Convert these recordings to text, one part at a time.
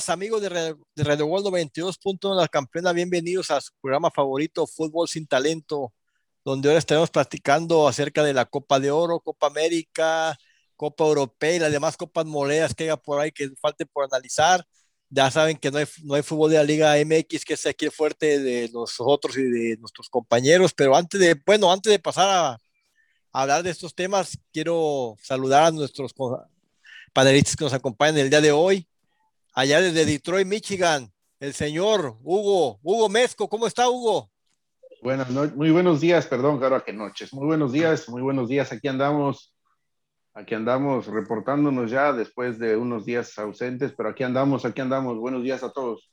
días, amigos de de Radio World 92.1, la campeona. Bienvenidos a su programa favorito, Fútbol sin Talento, donde ahora estaremos platicando acerca de la Copa de Oro, Copa América, Copa Europea y las demás copas moledas que haya por ahí que falte por analizar. Ya saben que no hay, no hay fútbol de la Liga MX, que es aquí el fuerte de nosotros y de nuestros compañeros, pero antes de, bueno, antes de pasar a, a hablar de estos temas, quiero saludar a nuestros panelistas que nos acompañan el día de hoy. Allá desde Detroit, Michigan, el señor Hugo, Hugo Mezco, ¿cómo está Hugo? Bueno, muy buenos días, perdón, claro, que noches. Muy buenos días, muy buenos días. Aquí andamos, aquí andamos reportándonos ya después de unos días ausentes, pero aquí andamos, aquí andamos. Buenos días a todos.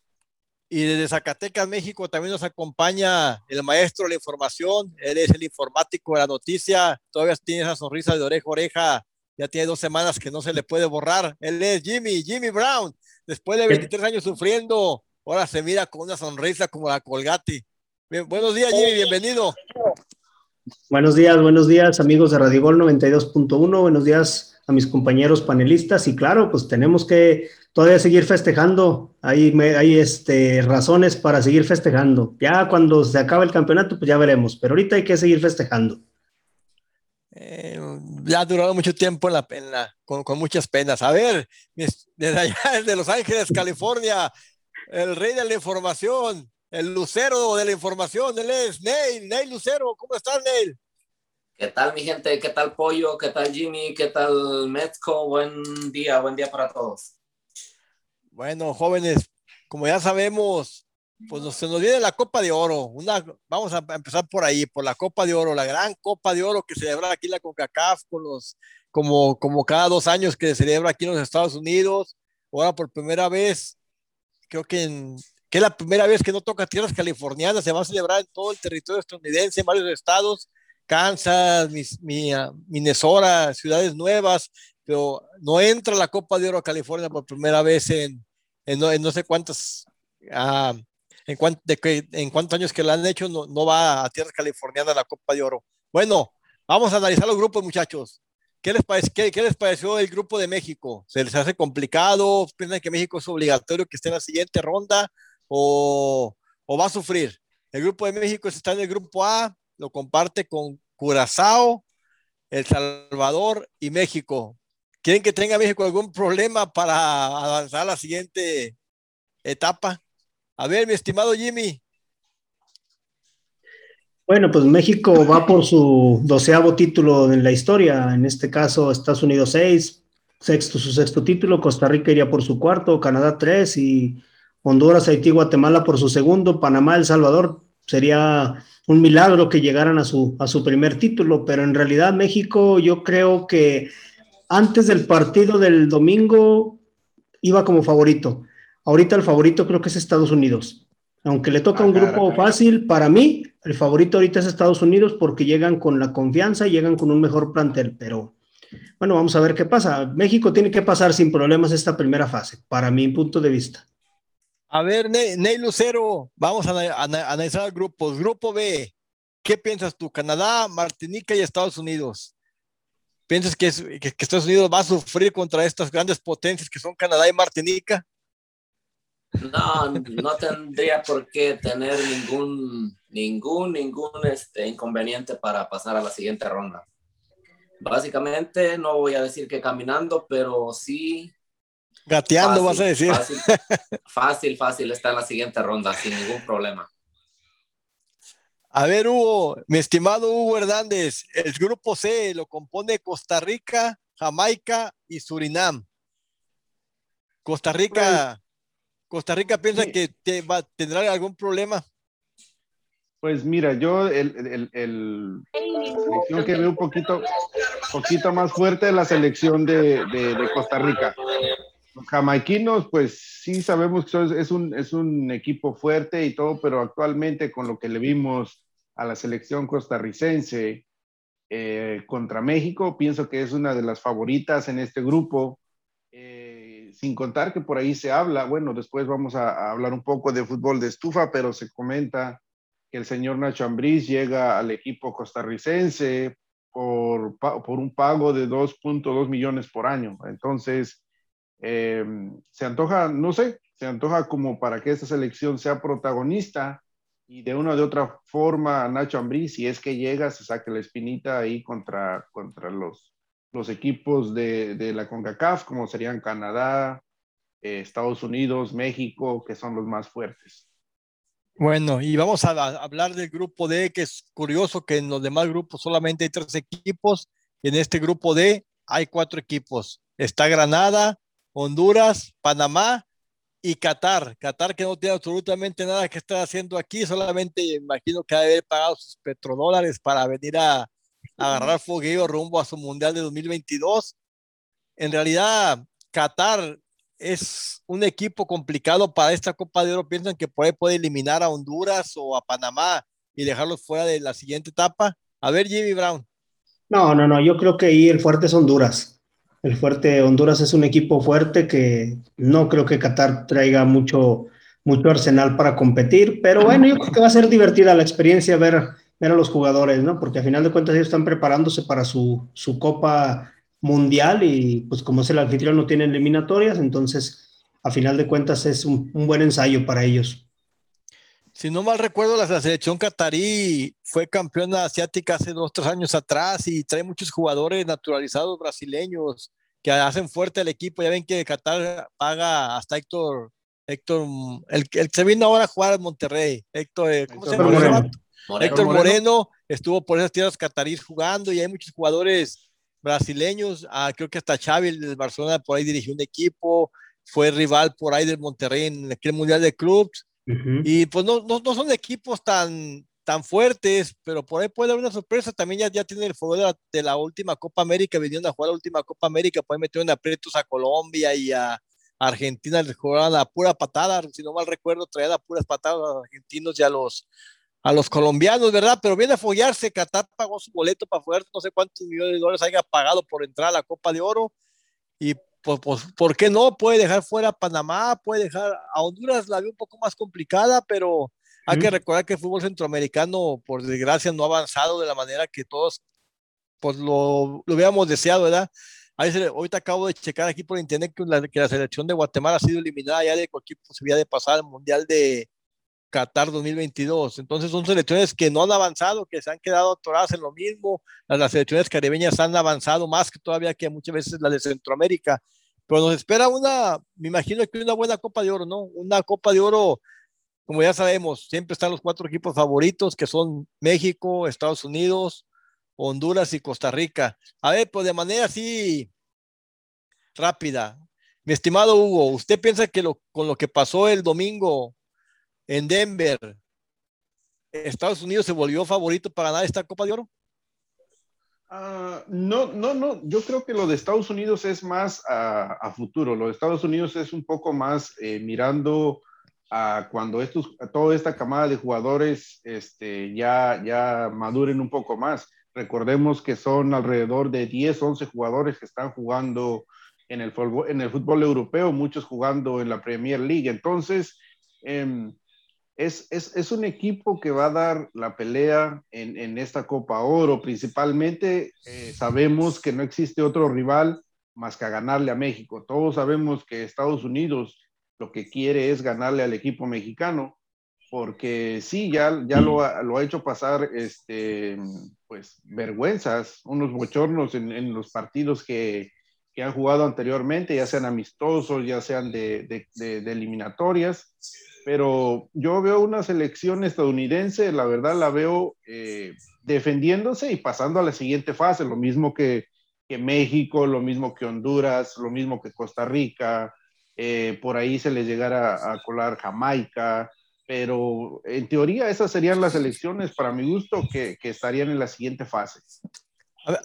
Y desde Zacatecas, México, también nos acompaña el maestro de la información. Él es el informático de la noticia. Todavía tiene esa sonrisa de oreja a oreja ya tiene dos semanas que no se le puede borrar. Él es Jimmy, Jimmy Brown. Después de 23 años sufriendo, ahora se mira con una sonrisa como la Colgate. buenos días, Jimmy, bienvenido. Buenos días, buenos días, amigos de Radio Gol 92.1. Buenos días a mis compañeros panelistas. Y claro, pues tenemos que todavía seguir festejando. Hay, hay este, razones para seguir festejando. Ya cuando se acabe el campeonato, pues ya veremos. Pero ahorita hay que seguir festejando. Eh, ya ha durado mucho tiempo en la, en con, con, muchas penas. A ver, desde allá, desde Los Ángeles, California, el rey de la información, el lucero de la información, él es Neil, Neil Lucero. ¿Cómo estás, Neil? ¿Qué tal, mi gente? ¿Qué tal, Pollo? ¿Qué tal, Jimmy? ¿Qué tal, Metzko? Buen día, buen día para todos. Bueno, jóvenes, como ya sabemos, pues nos, se nos viene la Copa de Oro. Una, vamos a empezar por ahí, por la Copa de Oro, la gran Copa de Oro que celebra aquí la CONCACAF, con los, como, como cada dos años que se celebra aquí en los Estados Unidos. Ahora por primera vez, creo que, en, que es la primera vez que no toca tierras californianas, se va a celebrar en todo el territorio estadounidense, en varios estados, Kansas, Minnesota, ciudades nuevas, pero no entra la Copa de Oro a California por primera vez en, en, no, en no sé cuántas ah, en, cuanto, de que, en cuántos años que lo han hecho, no, no va a tierra californiana la Copa de Oro. Bueno, vamos a analizar los grupos, muchachos. ¿Qué les, parece, qué, qué les pareció el grupo de México? ¿Se les hace complicado? ¿Piensan que México es obligatorio que esté en la siguiente ronda o, o va a sufrir? El grupo de México está en el grupo A, lo comparte con Curazao, El Salvador y México. ¿Quieren que tenga México algún problema para avanzar a la siguiente etapa? A ver, mi estimado Jimmy. Bueno, pues México va por su doceavo título en la historia, en este caso Estados Unidos seis, sexto su sexto título, Costa Rica iría por su cuarto, Canadá tres y Honduras, Haití, Guatemala por su segundo, Panamá, El Salvador sería un milagro que llegaran a su, a su primer título, pero en realidad México yo creo que antes del partido del domingo iba como favorito. Ahorita el favorito creo que es Estados Unidos. Aunque le toca un grupo fácil, para mí el favorito ahorita es Estados Unidos porque llegan con la confianza y llegan con un mejor plantel. Pero bueno, vamos a ver qué pasa. México tiene que pasar sin problemas esta primera fase, para mi punto de vista. A ver, Ney Lucero, vamos a, analizar grupos. Grupo B, ¿qué piensas tú? Canadá, Martinica y Estados Unidos. ¿Piensas que, que Estados Unidos va a sufrir contra estas grandes potencias que son Canadá y Martinica? No, no tendría por qué tener ningún, ningún, ningún este, inconveniente para pasar a la siguiente ronda. Básicamente, no voy a decir que caminando, pero sí. Gateando, vas a decir. Fácil, fácil, fácil está en la siguiente ronda, sin ningún problema. A ver, Hugo, mi estimado Hugo Hernández, el grupo C lo compone Costa Rica, Jamaica y Surinam. Costa Rica ¿Costa Rica piensa que te va, tendrá algún problema? Pues mira, yo el, el, el la selección que veo un poquito, poquito más fuerte es la selección de, de, de, Costa Rica. Los jamaiquinos, pues sí sabemos que es un, es un equipo fuerte y todo, pero actualmente con lo que le vimos a la selección costarricense eh, contra México, pienso que es una de las favoritas en este grupo. Eh, sin contar que por ahí se habla, bueno, después vamos a, hablar un poco de fútbol de estufa, pero se comenta que el señor Nacho Ambriz llega al equipo costarricense por, por un pago de 2.2 millones por año. Entonces, Em, se antoja, no sé, se antoja como para que esta selección sea protagonista y de una de otra forma Nacho Ambrí, si es que llega, se saque la espinita ahí contra, contra los, los equipos de, de la CONCACAF, como serían Canadá, eh, Estados Unidos, México, que son los más fuertes. Bueno, y vamos a, hablar del grupo D, que es curioso que en los demás grupos solamente hay tres equipos, y en este grupo D hay cuatro equipos. Está Granada, Honduras, Panamá y Qatar. Qatar que no tiene absolutamente nada que estar haciendo aquí, solamente imagino que haber pagado sus petrodólares para venir a agarrar fogueo rumbo a su Mundial de 2022. En realidad, Qatar es un equipo complicado para esta Copa de Oro. Piensan que puede, puede eliminar a Honduras o a Panamá y dejarlos fuera de la siguiente etapa. A ver, Jimmy Brown. No, no, no, yo creo que ahí el fuerte es Honduras. El fuerte Honduras es un equipo fuerte que no creo que Qatar traiga mucho, mucho arsenal para competir, pero bueno, yo creo que va a ser divertida la experiencia ver, ver a los jugadores, ¿no? Porque a final de cuentas ellos están preparándose para su, su Copa Mundial y pues como es el anfitrión no tiene eliminatorias, entonces a final de cuentas es un, un buen ensayo para ellos si no mal recuerdo, la selección catarí fue campeona asiática hace dos, tres años atrás y trae muchos jugadores naturalizados brasileños que hacen fuerte al equipo. Ya ven que Qatar paga hasta Héctor, Héctor, el, el que se vino ahora a jugar en Monterrey, Héctor, eh, ¿cómo Héctor se llama? Moreno. Moreno. Héctor Moreno estuvo por esas tierras catarís jugando y hay muchos jugadores brasileños. Ah, creo que hasta Xavi del Barcelona por ahí dirigió un equipo, fue rival por ahí del Monterrey en aquel Mundial de Clubs Uh -huh. Y pues no, no, no, son equipos tan, tan fuertes, pero por ahí puede haber una sorpresa. También ya, ya tiene el fuego de la, de la, última Copa América, vinieron a jugar la última Copa América, pueden meter en aprietos a Colombia y a Argentina, les jugaban a pura patada, si no mal recuerdo, traían a puras patadas a los argentinos y a los, a los colombianos, ¿verdad? Pero viene a foguearse, Qatar pagó su boleto para foguearse, no sé cuántos millones de dólares haya pagado por entrar a la Copa de Oro, y pues, pues, ¿por qué no? Puede dejar fuera a Panamá, puede dejar a Honduras, la veo un poco más complicada, pero hay que recordar que el fútbol centroamericano, por desgracia, no ha avanzado de la manera que todos pues, lo, lo hubiéramos deseado, ¿verdad? Ahí se, ahorita acabo de checar aquí por internet que la, que la, selección de Guatemala ha sido eliminada ya de cualquier posibilidad de pasar al Mundial de Qatar 2022. Entonces son selecciones que no han avanzado, que se han quedado atoradas en lo mismo. Las, selecciones caribeñas han avanzado más que todavía que muchas veces las de Centroamérica pero nos espera una, me imagino que una buena Copa de Oro, ¿no? Una Copa de Oro, como ya sabemos, siempre están los cuatro equipos favoritos, que son México, Estados Unidos, Honduras y Costa Rica. A ver, pues de manera así rápida, mi estimado Hugo, ¿usted piensa que con lo que pasó el domingo en Denver, Estados Unidos se volvió favorito para ganar esta Copa de Oro? Uh, no, no, no. Yo creo que lo de Estados Unidos es más a, futuro. Lo de Estados Unidos es un poco más eh, mirando a cuando estos, toda esta camada de jugadores este, ya, ya maduren un poco más. Recordemos que son alrededor de 10, 11 jugadores que están jugando en el fútbol, en el fútbol europeo, muchos jugando en la Premier League. Entonces, eh, es, es, es, un equipo que va a dar la pelea en, en esta Copa Oro. Principalmente eh, sabemos que no existe otro rival más que a ganarle a México. Todos sabemos que Estados Unidos lo que quiere es ganarle al equipo mexicano, porque sí, ya, ya lo, ha, lo ha hecho pasar este, pues, vergüenzas, unos bochornos en, en los partidos que, que, han jugado anteriormente, ya sean amistosos, ya sean de, de, de, de eliminatorias pero yo veo una selección estadounidense, la verdad la veo eh, defendiéndose y pasando a la siguiente fase, lo mismo que, que, México, lo mismo que Honduras, lo mismo que Costa Rica, eh, por ahí se les llegara a colar Jamaica, pero en teoría esas serían las elecciones para mi gusto que, estarían en la siguiente fase.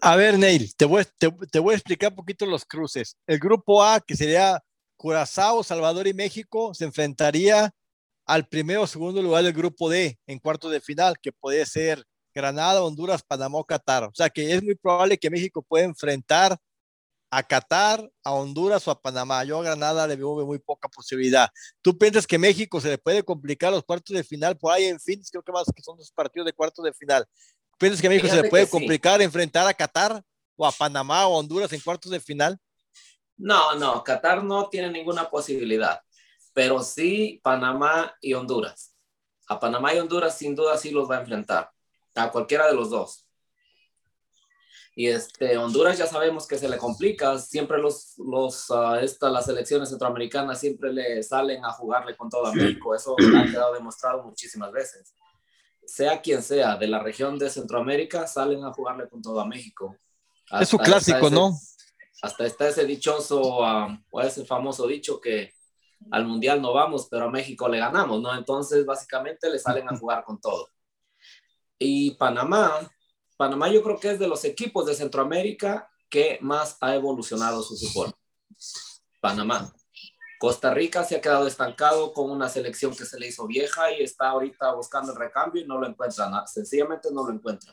A ver, Neil, te voy, te voy a explicar un poquito los cruces. El grupo A, que sería Curazao, Salvador y México, se enfrentaría al primero o segundo lugar del grupo D en cuartos de final, que puede ser Granada, Honduras, Panamá o Qatar. O sea que es muy probable que México pueda enfrentar a Qatar, a Honduras o a Panamá. Yo a Granada le veo muy poca posibilidad. ¿Tú piensas que México se le puede complicar los cuartos de final por ahí en fin? Creo que más que son los partidos de cuartos de final. ¿Piensas que México Fíjate se le puede complicar sí. enfrentar a Qatar o a Panamá o a Honduras en cuartos de final? No, no, Qatar no tiene ninguna posibilidad, pero sí Panamá y Honduras. A Panamá y Honduras sin duda sí los va a enfrentar, a cualquiera de los dos. Y este, Honduras ya sabemos que se le complica, siempre los, los, uh, las selecciones centroamericanas siempre le salen a jugarle con todo a México, eso ha quedado demostrado muchísimas veces. Sea quien sea, de la región de Centroamérica, salen a jugarle con todo a México. es su clásico, ¿no? Hasta está ese dichoso, uh, o ese famoso dicho que al Mundial no vamos, pero a México le ganamos, ¿no? Entonces, básicamente le salen a jugar con todo. Y Panamá, Panamá yo creo que es de los equipos de Centroamérica que más ha evolucionado su fútbol. Panamá. Costa Rica se ha quedado estancado con una selección que se le hizo vieja y está ahorita buscando el recambio y no lo encuentra, sencillamente no lo encuentra.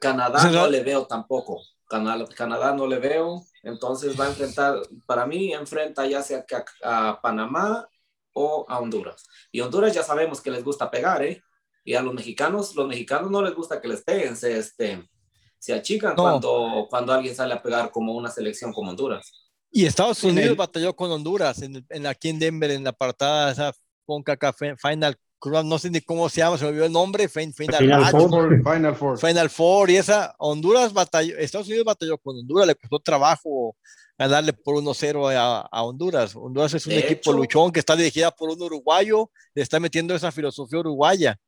Canadá no le veo tampoco. Canadá, Canadá no le veo, entonces va a enfrentar, para mí enfrenta ya sea a, a Panamá o a Honduras. Y Honduras ya sabemos que les gusta pegar, ¿eh? Y a los mexicanos, los mexicanos no les gusta que les peguen, se, este, se achican cuando, cuando alguien sale a pegar como una selección como Honduras. Y Estados Unidos batalló con Honduras en, en, aquí en Denver, en la apartada esa CONCACAF Final no sé ni cómo se llama, se me olvidó el nombre, Final, Final, Four, Final Four. Final Four, y esa, Honduras batalló, Estados Unidos batalló con Honduras, le costó trabajo ganarle por 1-0 a, a, Honduras. Honduras es un equipo luchón que está dirigida por un uruguayo, le está metiendo esa filosofía uruguaya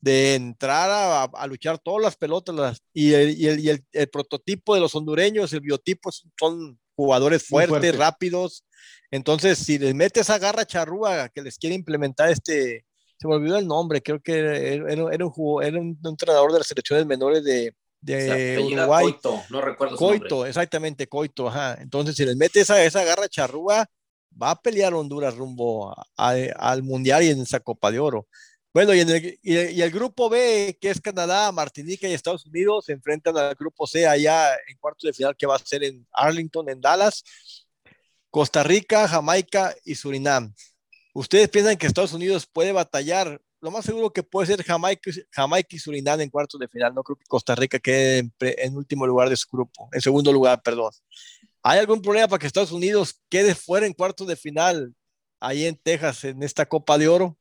de entrar a, a luchar todas las pelotas y, el, y, el, y el, prototipo de los hondureños, el biotipo son jugadores fuertes, fuerte. rápidos. Entonces, si les mete esa garra charrúa que les quiere implementar este, se me olvidó el nombre, creo que era, un, era un, entrenador de las selecciones menores de, de Uruguay. Coito, no recuerdo Coito, exactamente, Coito, ajá. Entonces, si les mete esa, esa garra charrúa, va a pelear Honduras rumbo a, a, al Mundial y en esa Copa de Oro. Bueno, y, en el, y, y, el grupo B, que es Canadá, Martinica y Estados Unidos, se enfrentan al grupo C allá en cuarto de final que va a ser en Arlington, en Dallas, Costa Rica, Jamaica y Surinam. ¿Ustedes piensan que Estados Unidos puede batallar? Lo más seguro que puede ser Jamaica, Jamaica y Surinam en cuartos de final. No creo que Costa Rica quede en, en, último lugar de su grupo, en segundo lugar, perdón. ¿Hay algún problema para que Estados Unidos quede fuera en cuartos de final ahí en Texas, en esta Copa de Oro?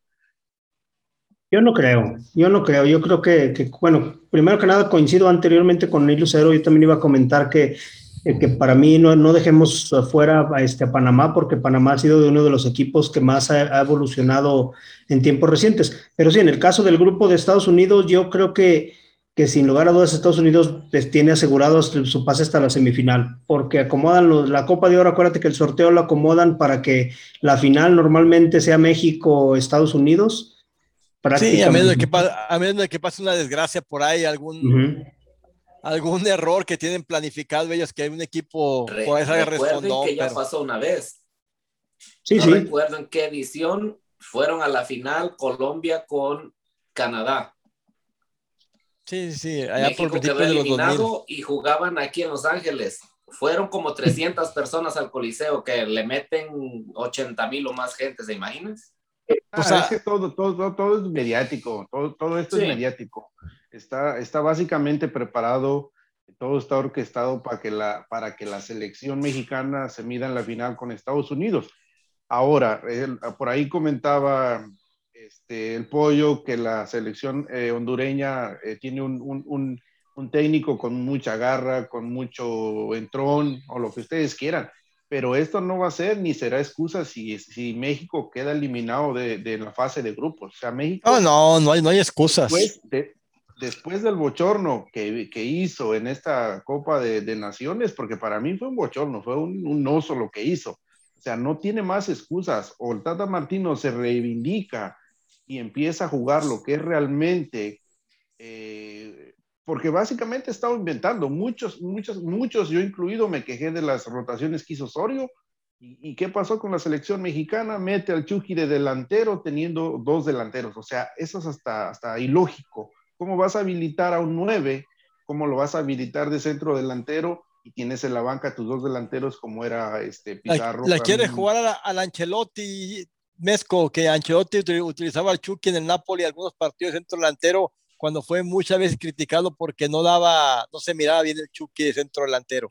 Yo no creo, yo no creo. Yo creo que, que bueno, primero que nada coincido anteriormente con Neil Lucero. Yo también iba a comentar que que para mí no, no dejemos fuera a, este, a Panamá, porque Panamá ha sido de uno de los equipos que más ha, ha, evolucionado en tiempos recientes. Pero sí, en el caso del grupo de Estados Unidos, yo creo que, que sin lugar a dudas Estados Unidos pues, tiene asegurado su pase hasta la semifinal, porque acomodan los, la Copa de Oro, acuérdate que el sorteo lo acomodan para que la final normalmente sea México-Estados Unidos. Sí, a menos, de que, a menos de que pase una desgracia por ahí, algún... Uh -huh algún error que tienen planificado ellos que hay un equipo Re por esa respondón, que ya pero... pasó una vez. Sí, no sí. recuerdo en qué edición fueron a la final Colombia con Canadá. Sí, sí, allá México por quedó eliminado y jugaban aquí en Los Ángeles. Fueron como 300 personas al Coliseo que le meten 80 mil o más gente, ¿se imaginan? Ah, o sea, es que todo, todo, todo es mediático, todo, todo esto sí. es mediático. Está, está básicamente preparado, todo está orquestado para que, la, para que la selección mexicana se mida en la final con Estados Unidos. Ahora, el, por ahí comentaba este, el pollo que la selección eh, hondureña eh, tiene un, un, un, un, técnico con mucha garra, con mucho entrón o lo que ustedes quieran. Pero esto no va a ser ni será excusa si, si México queda eliminado de, de la fase de grupos. O sea, México. No, no, no hay, no hay excusas. Después, de, después del bochorno que, que, hizo en esta Copa de, de, Naciones, porque para mí fue un bochorno, fue un, un, oso lo que hizo. O sea, no tiene más excusas. O el Tata Martino se reivindica y empieza a jugar lo que es realmente, eh, porque básicamente estaba inventando. Muchos, muchos, muchos, yo incluido, me quejé de las rotaciones que hizo Osorio. ¿Y, ¿Y, qué pasó con la selección mexicana? Mete al Chucky de delantero teniendo dos delanteros. O sea, eso es hasta, hasta ilógico. ¿Cómo vas a habilitar a un 9? ¿Cómo lo vas a habilitar de centro delantero? Y tienes en la banca tus dos delanteros como era este Pizarro. La, la quiere jugar al a Ancelotti, Mesco, que Ancelotti utilizaba al Chucky en el Napoli algunos partidos de centro delantero cuando fue muchas veces criticado porque no daba, no se miraba bien el Chucky de centro delantero.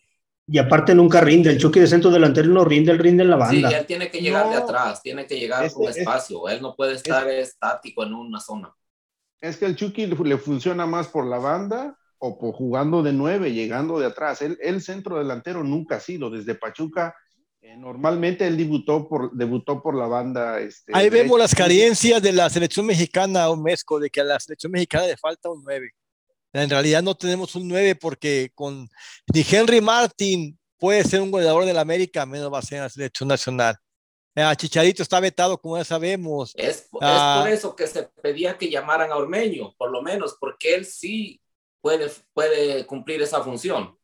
Y aparte nunca rinde, el Chucky de centro delantero no rinde, él rinde en la banda. Sí, él tiene que llegar de atrás, tiene que llegar Es- con es- espacio, él no puede estar estático en una zona. Es que el Chucky le funciona más por la banda o por jugando de nueve, llegando de atrás. Él, el centro delantero nunca ha sido. Desde Pachuca, eh, normalmente él debutó por, debutó por la banda. Este, Ahí vemos las carencias de la selección mexicana, un Mezco, de que a la selección mexicana le falta un 9. En realidad no tenemos un 9 porque con ni Henry Martin puede ser un goleador del América, menos va a ser en la selección nacional. Eh, Chicharito está vetado, como ya sabemos. Es, es Ah. por eso que se pedía que llamaran a Ormeño, por lo menos, porque él sí puede, puede cumplir esa función.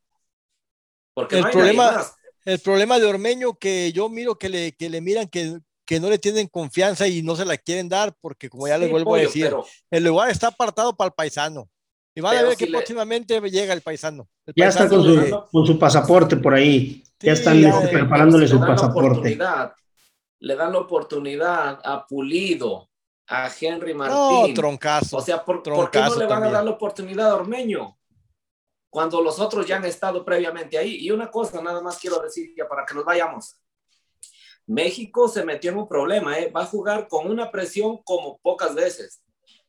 Porque El no hay problema-. El problema de Ormeño que yo miro que le, que le miran que, que no le tienen confianza y no se la quieren dar porque como ya les Sí, vuelvo a pollo, decir, pero- el lugar está apartado para el paisano. Y van a ver si que le- próximamente llega el paisano. El Ya está con paisano su, de- con su pasaporte por ahí. ya Sí, están ya, este, eh, preparándole si su pasaporte. Le dan la oportunidad a Pulido, a Henry No, Martín. troncazo. o sea, ¿por, ¿por qué no troncazo le van también. a dar la oportunidad a Ormeño? Cuando los otros ya han estado previamente ahí. Y una cosa, nada más quiero decir ya para que nos vayamos. México se metió en un problema, ¿eh? va a jugar con una presión como pocas veces.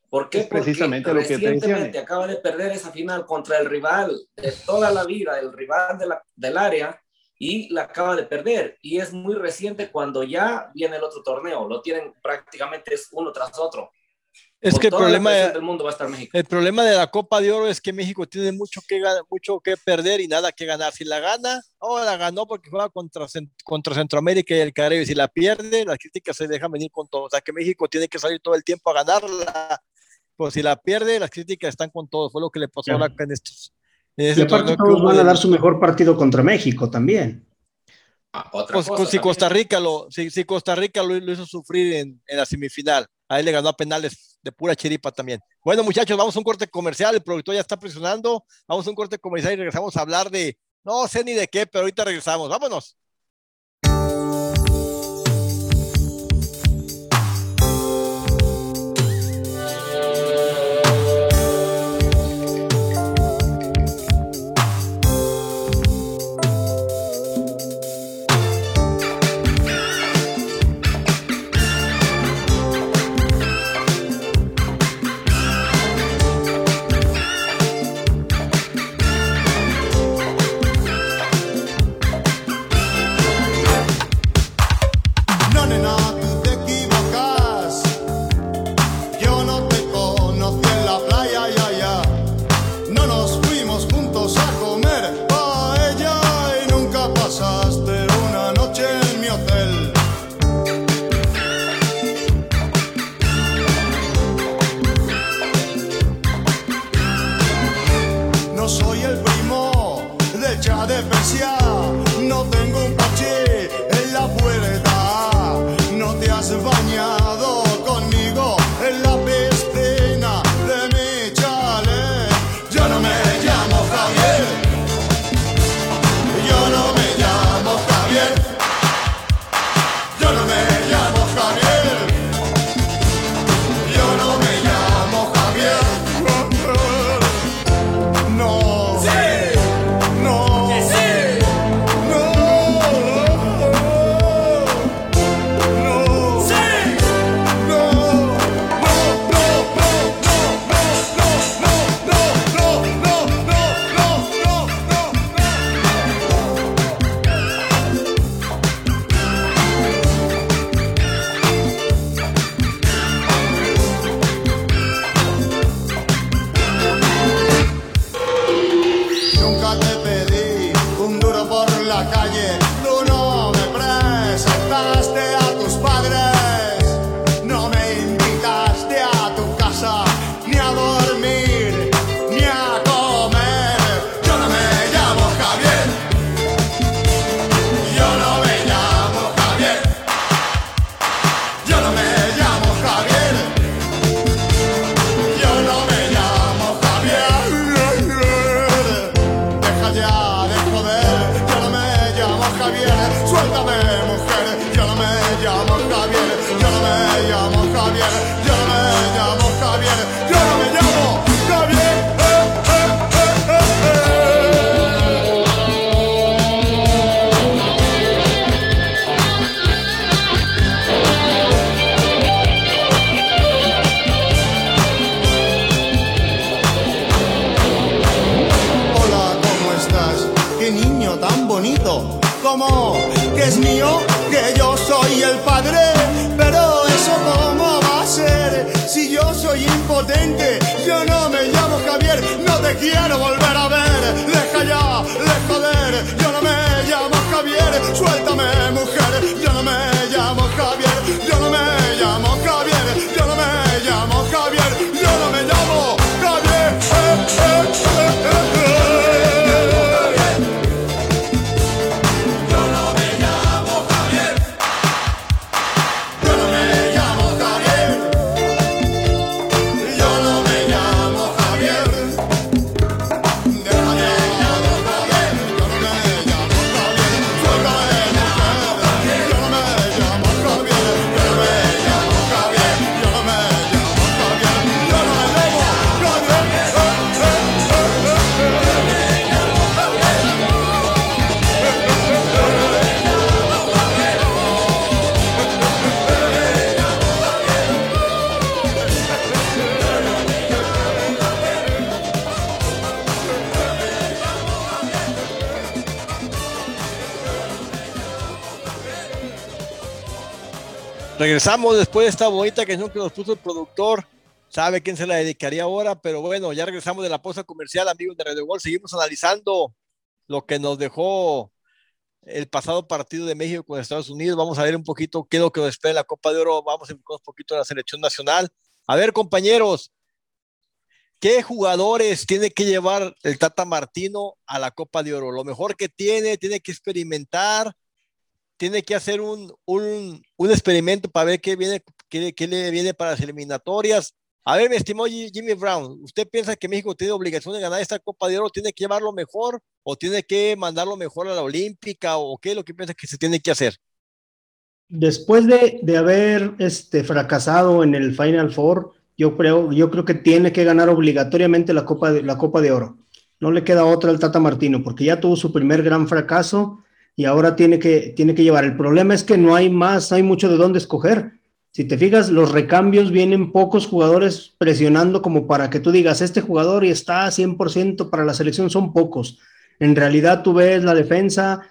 ¿Por qué? Es precisamente Porque lo que recientemente acaba de perder esa final contra el rival de toda la vida, el rival de la- del área, y la acaba de perder. Y es muy reciente cuando ya viene el otro torneo. Lo tienen prácticamente uno tras otro. Es Con que el la problema, del mundo va a estar México. el problema de la Copa de Oro es que México tiene mucho que, mucho que perder y nada que ganar. Si la gana, oh, la ganó porque juega contra, contra Centroamérica y el Caribe. Si la pierde, las críticas se dejan venir con todo. O sea que México tiene que salir todo el tiempo a ganarla. Pues si la pierde, las críticas están con todo. Fue lo que le pasó Claro. ahora en estos. Y aparte todos van a dar su mejor partido contra México también. Ah, otra Pues, cosa si también. Costa Rica lo, si, si Costa Rica lo, lo hizo sufrir en, en la semifinal, a él le ganó a penales de pura chiripa también. Bueno, muchachos, vamos a un corte comercial, el productor ya está presionando, vamos a un corte comercial y regresamos a hablar de, no sé ni de qué, pero ahorita regresamos, vámonos. Quiero volver a ver. Deja ya de joder, yo no me llamo Javier. Suéltame, Regresamos después de esta bonita canción que nos puso el productor. Sabe quién se la dedicaría ahora, pero bueno, ya regresamos de la pausa comercial, amigos de Radio Gol. Seguimos analizando lo que nos dejó el pasado partido de México con Estados Unidos. Vamos a ver un poquito qué es lo que nos espera en la Copa de Oro. Vamos a enfocar un poquito en la selección nacional. A ver, compañeros, ¿qué jugadores tiene que llevar el Tata Martino a la Copa de Oro? Lo mejor que tiene, tiene que experimentar, tiene que hacer un, un, un experimento para ver qué, viene, qué, qué, le viene para las eliminatorias. A ver, mi estimado Jimmy Brown, ¿usted piensa que México tiene obligación de ganar esta Copa de Oro? ¿Tiene que llevarlo mejor o tiene que mandarlo mejor a la Olímpica o qué es lo que piensa que se tiene que hacer? Después de, de haber este, fracasado en el Final Four, yo creo, yo creo que tiene que ganar obligatoriamente la Copa, de, la Copa de Oro. No le queda otra al Tata Martino porque ya tuvo su primer gran fracaso y ahora tiene que, tiene que llevar. El problema es que no hay más, hay mucho de dónde escoger. Si te fijas, los recambios vienen pocos jugadores presionando como para que tú digas, este jugador y está 100% para la selección, son pocos. En realidad tú ves la defensa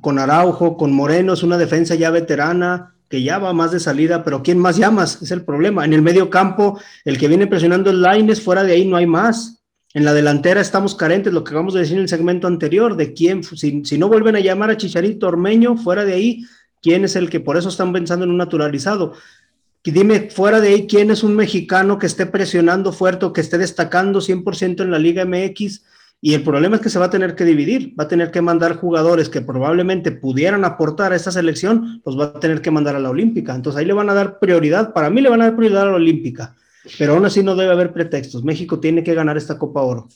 con Araujo, con Moreno, es una defensa ya veterana, que ya va más de salida, pero ¿quién más llamas? Es el problema. En el medio campo, el que viene presionando el Lines, fuera de ahí no hay más. En la delantera estamos carentes, lo que acabamos de decir en el segmento anterior, de quién, si, si no vuelven a llamar a Chicharito Ormeño, fuera de ahí, ¿quién es el que por eso están pensando en un naturalizado? Dime, fuera de ahí, ¿quién es un mexicano que esté presionando fuerte o que esté destacando 100% en la Liga MX? Y el problema es que se va a tener que dividir, va a tener que mandar jugadores que probablemente pudieran aportar a esta selección, los va a tener que mandar a la Olímpica. Entonces ahí le van a dar prioridad, para mí le van a dar prioridad a la Olímpica, pero aún así no debe haber pretextos. México tiene que ganar esta Copa Oro.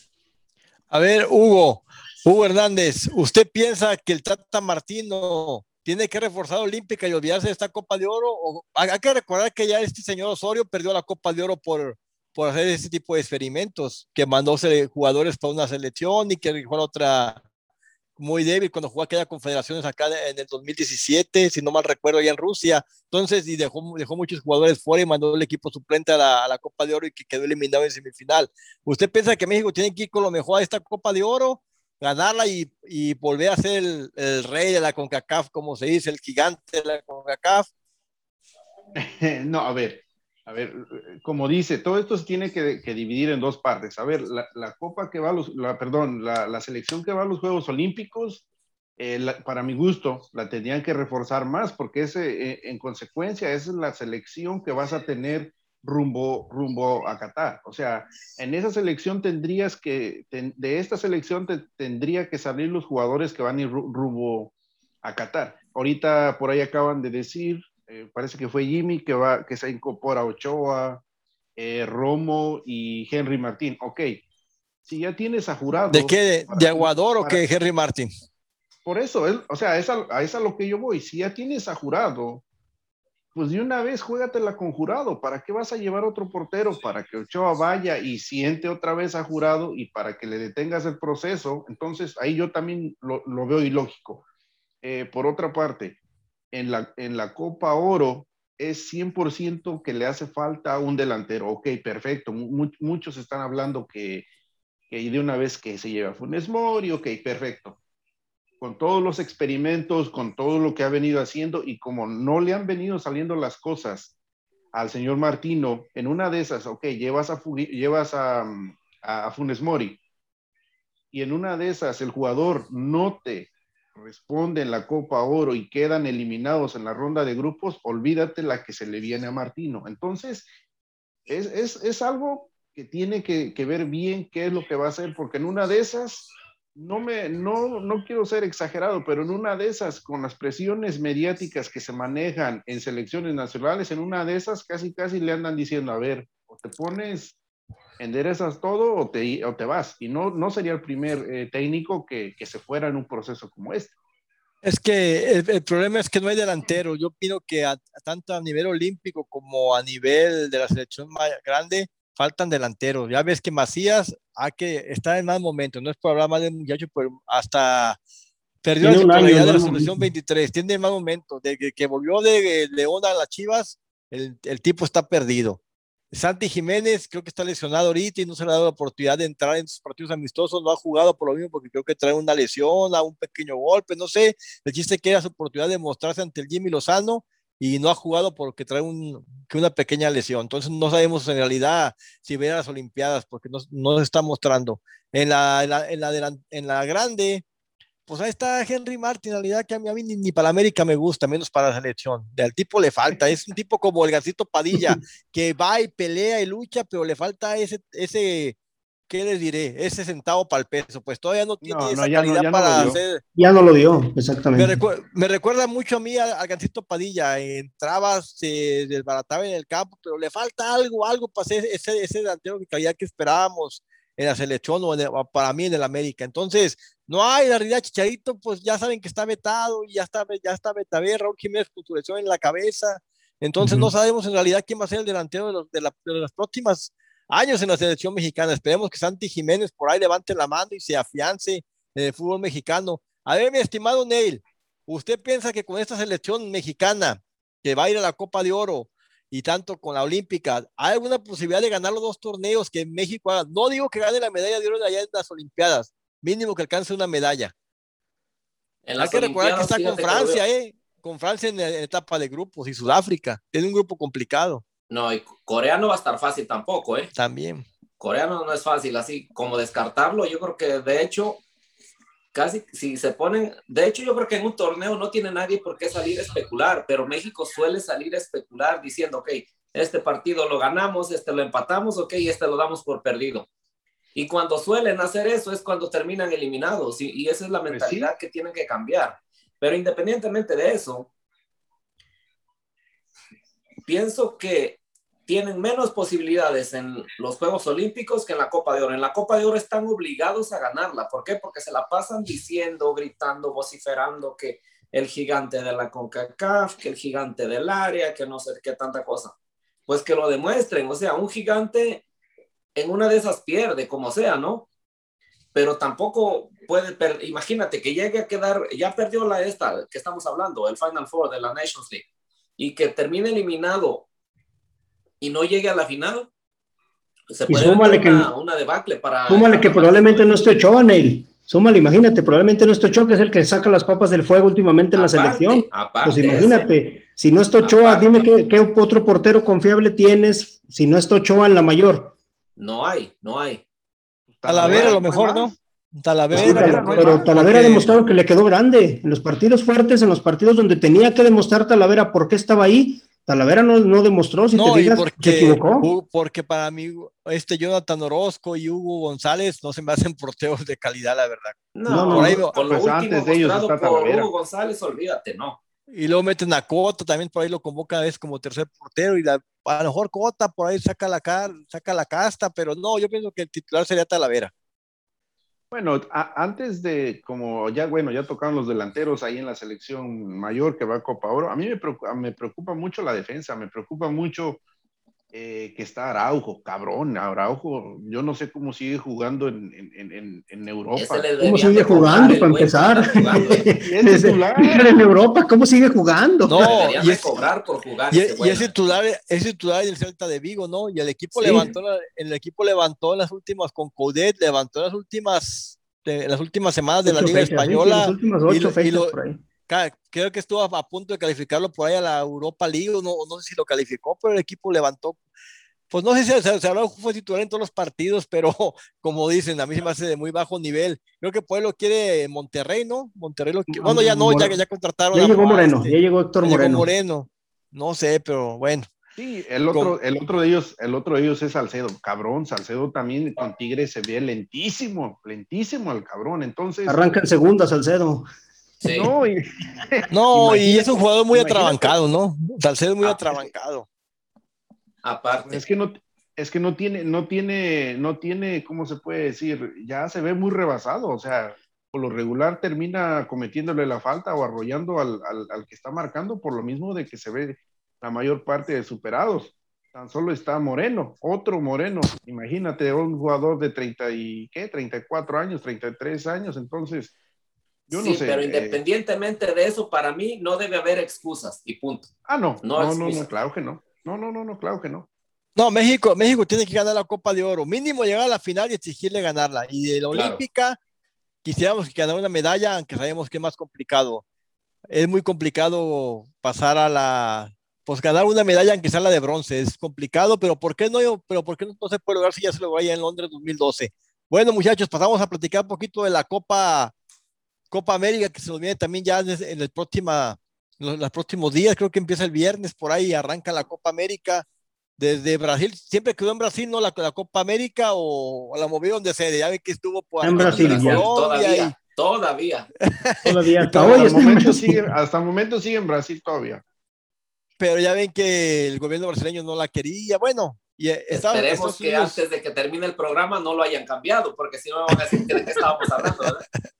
A ver, Hugo, Hugo Hernández, ¿usted piensa que el Tata Martino tiene que reforzar Olímpica y olvidarse de esta Copa de Oro? O, hay que recordar que ya este señor Osorio perdió la Copa de Oro por, por hacer ese tipo de experimentos, que mandó jugadores para una selección y que fue otra muy débil cuando jugó aquella confederaciones acá en el 2017, si no mal recuerdo, allá en Rusia. Entonces, y dejó, dejó muchos jugadores fuera y mandó el equipo suplente a la, Copa de Oro y que quedó eliminado en semifinal. ¿Usted piensa que México tiene que ir con lo mejor a esta Copa de Oro? ganarla y, y, volver a ser el, rey de la CONCACAF, como se dice, el gigante de la CONCACAF? no, a ver, a ver, como dice, todo esto se tiene que, dividir en dos partes. A ver, la, copa que va a los, la, perdón, la, selección que va a los Juegos Olímpicos, eh, para mi gusto, la tendrían que reforzar más, porque ese, eh, en consecuencia, esa es la selección que vas a tener rumbo, rumbo a Qatar. O sea, en esa selección tendrías que, ten, de esta selección te, tendría que salir los jugadores que van a ir rumbo a Qatar. Ahorita por ahí acaban de decir, eh, parece que fue Jimmy que, va, que se incorpora Ochoa, eh, Romo y Henry Martín. Ok, si ya tienes a jurado. ¿De qué? ¿De, de Aguador para, o qué, Henry Martín? Por eso, él, o sea, es a, a eso a lo que yo voy. Si ya tienes a jurado, pues de una vez juégatela con jurado. ¿Para qué vas a llevar otro portero? Para que Ochoa vaya y siente otra vez a jurado y para que le detengas el proceso. Entonces, ahí yo también lo, lo veo ilógico. Eh, por otra parte, en la, en la Copa Oro es 100% que le hace falta un delantero. Ok, perfecto. Much, muchos están hablando que, que de una vez que se lleva Funes Mori, ok, perfecto con todos los experimentos, con todo lo que ha venido haciendo y como no le han venido saliendo las cosas al señor Martino, en una de esas, ok, llevas a, llevas a, a Funes Mori, y en una de esas el jugador no te responde en la Copa Oro y quedan eliminados en la ronda de grupos, olvídate la que se le viene a Martino. Entonces, es, es, es algo que tiene que, que, ver bien qué es lo que va a hacer, porque en una de esas, no, me, no, no quiero ser exagerado, pero en una de esas, con las presiones mediáticas que se manejan en selecciones nacionales, en una de esas casi, casi le andan diciendo, a ver, o te pones enderezas todo o te, o te vas. Y no, no sería el primer eh, técnico que, que, se fuera en un proceso como este. Es que el, el, problema es que no hay delantero. Yo opino que a, a, tanto a nivel olímpico como a nivel de la selección más grande faltan delanteros. Ya ves que Macías hay que está en mal momento. No es por hablar mal del muchacho, pero hasta perdió la titularidad de la selección 23. Tiene mal momento. De que, que volvió de León a las Chivas, el, el tipo está perdido. Santi Jiménez creo que está lesionado ahorita y no se le ha dado la oportunidad de entrar en sus partidos amistosos, no ha jugado por lo mismo porque creo que trae una lesión, a un pequeño golpe, no sé, el chiste que era su oportunidad de mostrarse ante el Jimmy Lozano y no ha jugado porque trae un, que una pequeña lesión, entonces no sabemos en realidad si viene a las Olimpiadas porque no, no se está mostrando. En la, en la, en la, en la grande, pues ahí está Henry Martin, en realidad que a mí, a mí ni, ni, para América me gusta, menos para la selección. Al tipo le falta, es un tipo como el Gancito Padilla, que va y pelea y lucha, pero le falta ese, ese, ¿qué les diré? Ese centavo para el peso, pues todavía no tiene no, esa no, calidad no, para hacer. Ya no lo dio, exactamente. Me, recu me recuerda mucho a mí al, al Gancito Padilla, entraba, se desbarataba en el campo, pero le falta algo, algo para hacer ese, ese delantero que caía que esperábamos en la selección o, en el, para mí en el América. Entonces, no hay, la realidad Chicharito, pues ya saben que está vetado y ya está, ya está Betavé, Raúl Jiménez con su lesión en la cabeza. Entonces, uh -huh. no sabemos en realidad quién va a ser el delantero de, los, de, la, de las próximas años en la selección mexicana. Esperemos que Santi Jiménez por ahí levante la mano y se afiance en el fútbol mexicano. A ver, mi estimado Neil, ¿usted piensa que con esta selección mexicana que va a ir a la Copa de Oro y tanto con la Olímpica, ¿hay alguna posibilidad de ganar los dos torneos que México haga? No digo que gane la medalla de oro allá en las Olimpiadas, mínimo que alcance una medalla. En Hay que recordar que está con Francia, eh, con Francia en, en etapa de grupos y Sudáfrica. Tiene un grupo complicado. No, y Corea no va a estar fácil tampoco, ¿eh? También. Corea no, no es fácil, así como descartarlo. Yo creo que de hecho, casi si se ponen, de hecho, yo creo que en un torneo no tiene nadie por qué salir a especular, pero México suele salir a especular diciendo, ok, este partido lo ganamos, este lo empatamos, ok, este lo damos por perdido. Y cuando suelen hacer eso es cuando terminan eliminados y, y esa es la mentalidad pues sí. que tienen que cambiar. Pero independientemente de eso, pienso que tienen menos posibilidades en los Juegos Olímpicos que en la Copa de Oro. En la Copa de Oro están obligados a ganarla. ¿Por qué? Porque se la pasan diciendo, gritando, vociferando que el gigante de la CONCACAF, que el gigante del área, que no sé qué tanta cosa. Pues que lo demuestren. O sea, un gigante en una de esas pierde, como sea, ¿no? Pero tampoco puede. Imagínate que llegue a quedar, ya perdió la esta que estamos hablando, el Final Four de la Nations League, y que termine eliminado y no llegue a la final. Se puede y súmale que, una, una, debacle para. Súmale que probablemente no esté Ochoa, Neil. Súmale, imagínate, probablemente no esté Ochoa, que es el que saca las papas del fuego últimamente en aparte, la selección. Aparte, pues imagínate, ese. si no está Ochoa, aparte. dime qué, qué otro portero confiable tienes si no está Ochoa en la mayor. No hay, no hay. Talavera a lo mejor, ¿no? Talavera. Sí, pero Talavera ha demostrado que le quedó grande. En los partidos fuertes, en los partidos donde tenía que demostrar Talavera por qué estaba ahí, Talavera no, no demostró, si no, te digas, porque, se equivocó. Porque para mí, este Jonathan Orozco y Hugo González no se me hacen porteos de calidad, la verdad. No, no, por ahí, no por lo pues antes de ellos está por Talavera. Hugo González, olvídate, no. Y luego meten a Cota, también por ahí lo convoca a veces como tercer portero, y la, a lo mejor Cota por ahí saca la, car, saca la casta, pero no, yo pienso que el titular sería Talavera. Bueno, a, antes de, como ya, bueno, ya tocaron los delanteros ahí en la selección mayor que va a Copa Oro, a mí me me preocupa mucho la defensa, me preocupa mucho eh, que está Araujo, cabrón, Araujo, yo no sé cómo sigue jugando en, en, en, en Europa. ¿Cómo sigue jugando, para empezar? es en Europa, ¿cómo sigue jugando? No, y es, cobrar por jugar. Y, y es, titular, es titular del Celta de Vigo, ¿no? Y el equipo sí. levantó, el equipo levantó en las últimas, con Coudet, levantó en las últimas, en las últimas semanas de la Liga fechas, Española. Sí, las últimas ocho y, fechas y lo, por ahí creo que estuvo a, punto de calificarlo por ahí a la Europa League, no, no sé si lo calificó, pero el equipo levantó pues no sé si se, se habló fue titular en todos los partidos, pero como dicen, a mí se me hace de muy bajo nivel. Creo que Pueblo quiere Monterrey, ¿no? Monterrey lo quiere. Bueno, ya no, ya, ya contrataron. Ya llegó Moreno, ya llegó Héctor Moreno. Moreno. No sé, pero bueno. Sí, el otro, el otro de ellos, el otro de ellos es Salcedo, cabrón, Salcedo también con Tigre se ve lentísimo, lentísimo el cabrón, entonces. Arranca en segunda, Salcedo. Sí. No, y, no, y es un jugador muy atrabancado, ¿no? Salcedo muy ah, atrabancado. Aparte. Es que no, es que no tiene, no tiene, no tiene, ¿cómo se puede decir? Ya se ve muy rebasado, o sea, por lo regular termina cometiéndole la falta o arrollando al, al, que está marcando por lo mismo de que se ve la mayor parte de superados. Tan solo está Moreno, otro Moreno. Imagínate, un jugador de 30 y, ¿qué? 34 años, 33 años, entonces... Yo no sé. Pero eh, independientemente de eso, para mí no debe haber excusas y punto. Ah, no, no, no, no, claro que no. No, no, no, no, claro que no. No, México, México tiene que ganar la Copa de Oro. Mínimo llegar a la final y exigirle ganarla. Y de la Olímpica, quisiéramos que ganara una medalla, aunque sabemos que es más complicado. Es muy complicado pasar a la. Pues ganar una medalla, aunque sea la de bronce. Es complicado, pero ¿por qué no, pero ¿por qué no, se puede lograr si ya se logró allá en Londres 2012? Bueno, muchachos, pasamos a platicar un poquito de la Copa, Copa América, que se nos viene también ya en el próxima los, próximos días, creo que empieza el viernes, por ahí arranca la Copa América. Desde Brasil, siempre quedó en Brasil, ¿no? La, la Copa América o, la movieron de sede. Ya ve que estuvo por en Brasil, todavía, todavía. Todavía, hasta, hoy el momento sigue, hasta el momento sigue en Brasil todavía. Pero ya ven que el gobierno brasileño no la quería. Bueno, y Esperemos que antes de que termine el programa no lo hayan cambiado, porque si no van a decir que de qué estábamos hablando.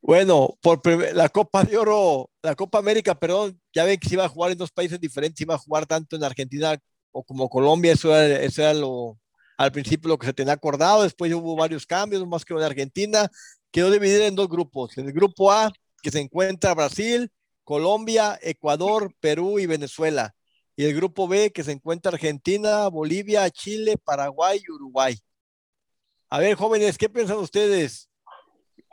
Bueno, por la Copa de Oro, la Copa América, perdón, ya ven que se iba a jugar en dos países diferentes, iba a jugar tanto en Argentina o como Colombia, eso era, lo, al principio lo que se tenía acordado, después hubo varios cambios, más que en Argentina, quedó dividida en dos grupos. El grupo A, que se encuentra Brasil, Colombia, Ecuador, Perú y Venezuela. Y el grupo B, que se encuentra Argentina, Bolivia, Chile, Paraguay y Uruguay. A ver, jóvenes, ¿qué piensan ustedes?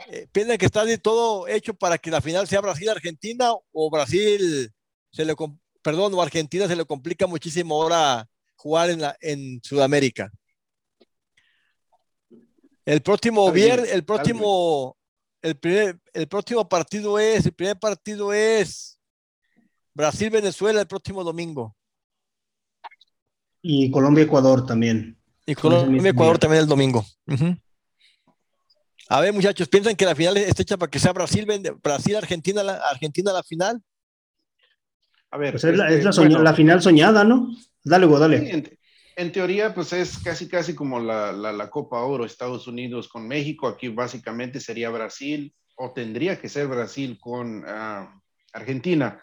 Eh, piensan que está de todo hecho para que la final sea Brasil-Argentina o Brasil se le, perdón, o Argentina se le complica muchísimo ahora jugar en, la, en Sudamérica. El próximo viernes, el próximo, el, primer, el próximo partido es, el primer partido es Brasil-Venezuela el próximo domingo. Y Colombia-Ecuador también. Y Colombia-Ecuador también el domingo. A ver, muchachos, ¿piensan que la final está hecha para que sea Brasil, Brasil, Argentina, la, Argentina la final? A ver, pues es, la, este, final soñada, ¿no? Dale, Hugo, dale. en, teoría, pues es casi, casi como la, Copa Oro, Estados Unidos con México. Aquí básicamente sería Brasil, o tendría que ser Brasil con ah, Argentina.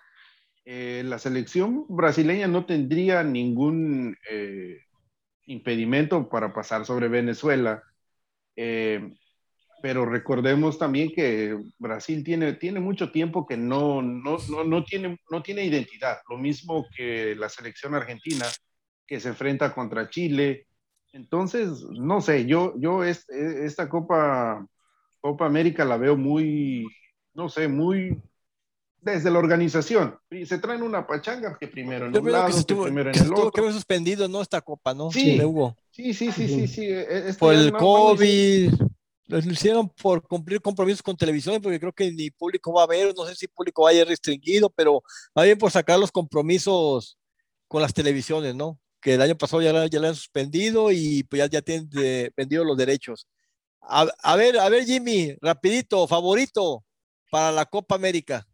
Eh, la selección brasileña no tendría ningún eh, impedimento para pasar sobre Venezuela. Eh, pero recordemos también que Brasil tiene, tiene mucho tiempo que no, no, no, no, tiene, no tiene identidad, lo mismo que la selección argentina que se enfrenta contra Chile. Entonces, no sé, yo, yo esta Copa, Copa América la veo muy, no sé, muy desde la organización. Se traen una pachanga que primero en un lado, que, primero en el otro. que suspendido, ¿no? Esta Copa, ¿no? Sí, sí, sí, sí, sí, sí. Este Por el COVID lo hicieron por cumplir compromisos con televisión, porque creo que ni público va a ver, no sé si público vaya restringido, pero va bien por sacar los compromisos con las televisiones, ¿no? Que el año pasado ya, ya le han suspendido y pues ya, ya tienen vendido los derechos. A, a, ver, a ver, Jimmy, rapidito, favorito para la Copa América.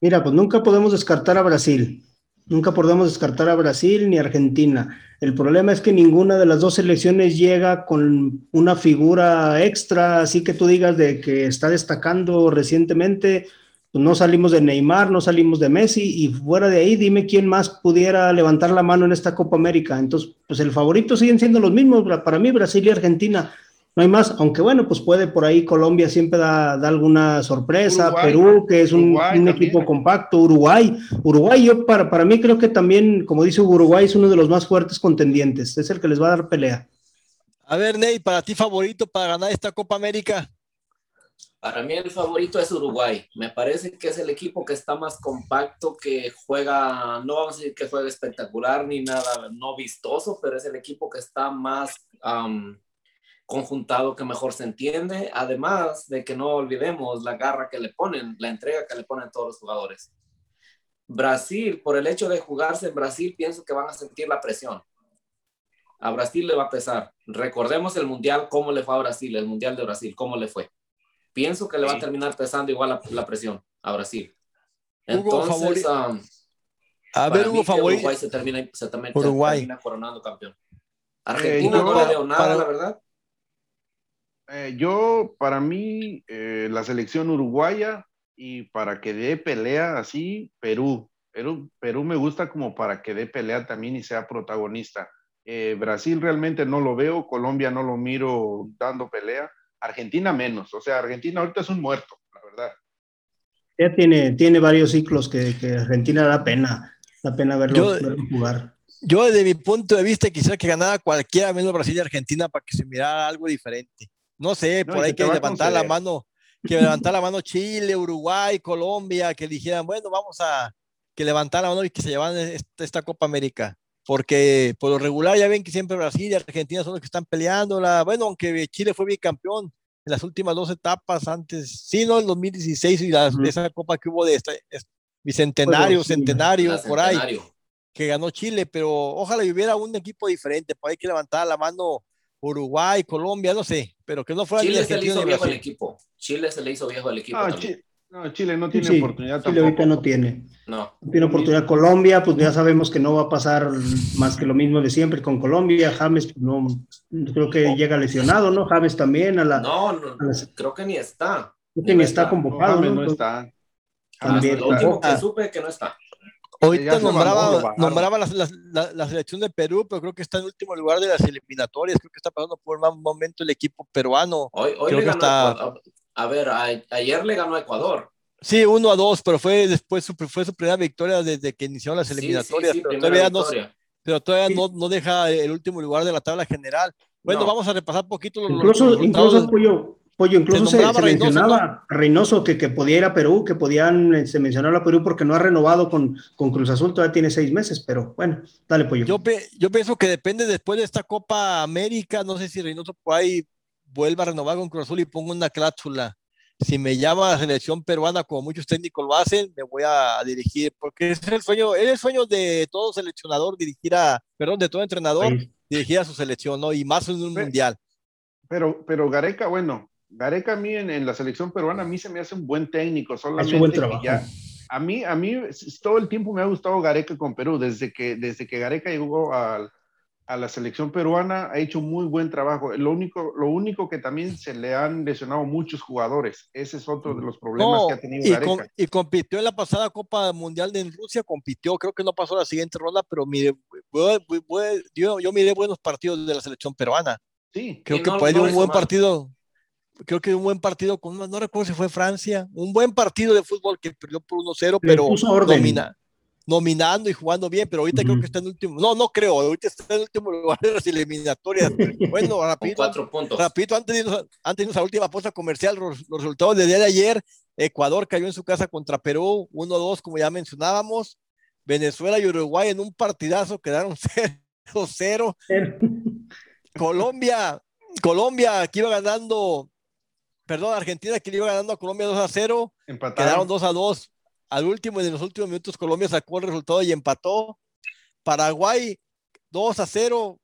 Mira, pues nunca podemos descartar a Brasil. Nunca podemos descartar a Brasil ni Argentina. El problema es que ninguna de las dos selecciones llega con una figura extra, así que tú digas de que está destacando recientemente. Pues no salimos de Neymar, no salimos de Messi y fuera de ahí dime quién más pudiera levantar la mano en esta Copa América. Entonces, pues el favorito siguen siendo los mismos para mí, Brasil y Argentina no hay más, aunque bueno, pues puede por ahí Colombia siempre da, alguna sorpresa, Perú, que es un, equipo compacto, Uruguay, Uruguay yo para, para mí creo que también, como dice Uruguay, es uno de los más fuertes contendientes, es el que les va a dar pelea. A ver, Ney, para ti favorito para ganar esta Copa América. Para mí el favorito es Uruguay. Me parece que es el equipo que está más compacto, que juega, no vamos a decir que juega espectacular ni nada no vistoso, pero es el equipo que está más um, conjuntado, que mejor se entiende. Además de que no olvidemos la garra que le ponen, la entrega que le ponen todos los jugadores. Brasil, por el hecho de jugarse en Brasil, pienso que van a sentir la presión. A Brasil le va a pesar. Recordemos el Mundial, cómo le fue a Brasil, el Mundial de Brasil, cómo le fue. Pienso que le va a terminar pesando igual la, presión a Brasil. Entonces, um, a ver, Hugo favorito. Uruguay se termina, se termina coronando campeón. Argentina eh, no le veo nada, la verdad. Eh, yo, para mí, eh, la selección uruguaya y para que dé pelea así, Perú. Perú. Perú me gusta como para que dé pelea también y sea protagonista. Eh, Brasil realmente no lo veo, Colombia no lo miro dando pelea, Argentina menos, o sea, Argentina ahorita es un muerto, la verdad. Ya tiene, tiene varios ciclos que, que Argentina da pena, da pena verlo, jugar. Yo desde mi punto de vista quisiera que ganara cualquiera menos Brasil y Argentina para que se mirara algo diferente. No sé, por ahí que levantar la mano, que levantar la mano Chile, Uruguay, Colombia, que dijeran, bueno, vamos a que levantar la mano y que se llevan esta Copa América porque por lo regular ya ven que siempre Brasil y Argentina son los que están peleando. La, bueno, aunque Chile fue bicampeón en las últimas dos etapas antes, sí, no, en 2016 y la, esa copa que hubo de esta, bicentenario, centenario, por ahí, que ganó Chile, pero ojalá hubiera un equipo diferente, por ahí que levantar la mano Uruguay, Colombia, no sé, pero que no fuera Chile se le hizo viejo el equipo. Chile se le hizo viejo el equipo. Ah, no, Chile no tiene oportunidad. Chile ahorita no tiene. No. tiene oportunidad. Colombia, pues ya sabemos que no va a pasar más que lo mismo de siempre con Colombia. James, pues, no, creo que llega lesionado, ¿no? James también a la. No, no, creo que ni está. Creo que ni está, convocado. No, no está. También. Lo último que supe que no está. Ahorita nombraba, nombraba la, la, la, selección de Perú, pero creo que está en último lugar de las eliminatorias. Creo que está pasando por un momento el equipo peruano. Hoy, hoy le ganó está... A ver, ayer le ganó a Ecuador. Sí, uno a dos, pero fue después su, fue su primera victoria desde que iniciaron las eliminatorias. pero, todavía no, pero, todavía no, no, deja el último lugar de la tabla general. Bueno, vamos a repasar un poquito los, incluso, los incluso Pollo, Pollo, incluso se, se, mencionaba Reynoso que, que, podía ir a Perú, que podían, eh, se mencionaba a Perú porque no ha renovado con, con Cruz Azul, todavía tiene seis meses, pero bueno, dale Pollo. Yo, yo pienso que depende después de esta Copa América, no sé si Reynoso por ahí vuelva a renovar con Cruz Azul y ponga una cláusula. Si me llama a la selección peruana, como muchos técnicos lo hacen, me voy a dirigir, porque es el sueño, es el sueño de todo seleccionador dirigir a, perdón, de todo entrenador, dirigir a su selección, ¿no? Y más en un mundial. Pero, pero Gareca, bueno, Gareca a mí en, la selección peruana, a mí se me hace un buen técnico, solamente buen trabajo. a mí, a mí todo el tiempo me ha gustado Gareca con Perú, desde que, desde que Gareca llegó al, a la selección peruana ha hecho muy buen trabajo. Lo único, lo único que también se le han lesionado muchos jugadores. Ese es otro de los problemas que ha tenido y, y compitió en la pasada Copa Mundial de Rusia, compitió, creo que no pasó la siguiente ronda, pero mire, yo, yo miré buenos partidos de la selección peruana. Sí. Creo que puede un buen partido. Creo que un buen partido con, no recuerdo si fue Francia, un buen partido de fútbol que perdió por 1-0, pero domina nominando y jugando bien, pero ahorita creo que está en último, no, no creo, ahorita está en último lugar de las eliminatorias. Bueno, rápido, cuatro puntos. Rapidito, antes de, irnos, antes de irnos a la última pausa comercial, los, resultados del día de ayer, Ecuador cayó en su casa contra Perú, 1-2, como ya mencionábamos, Venezuela y Uruguay en un partidazo quedaron 0-0. Colombia, Colombia que iba ganando, perdón, Argentina que le iba ganando a Colombia 2 0, quedaron 2 2 al último, en los últimos minutos, Colombia sacó el resultado y empató. Paraguay 2 a 0,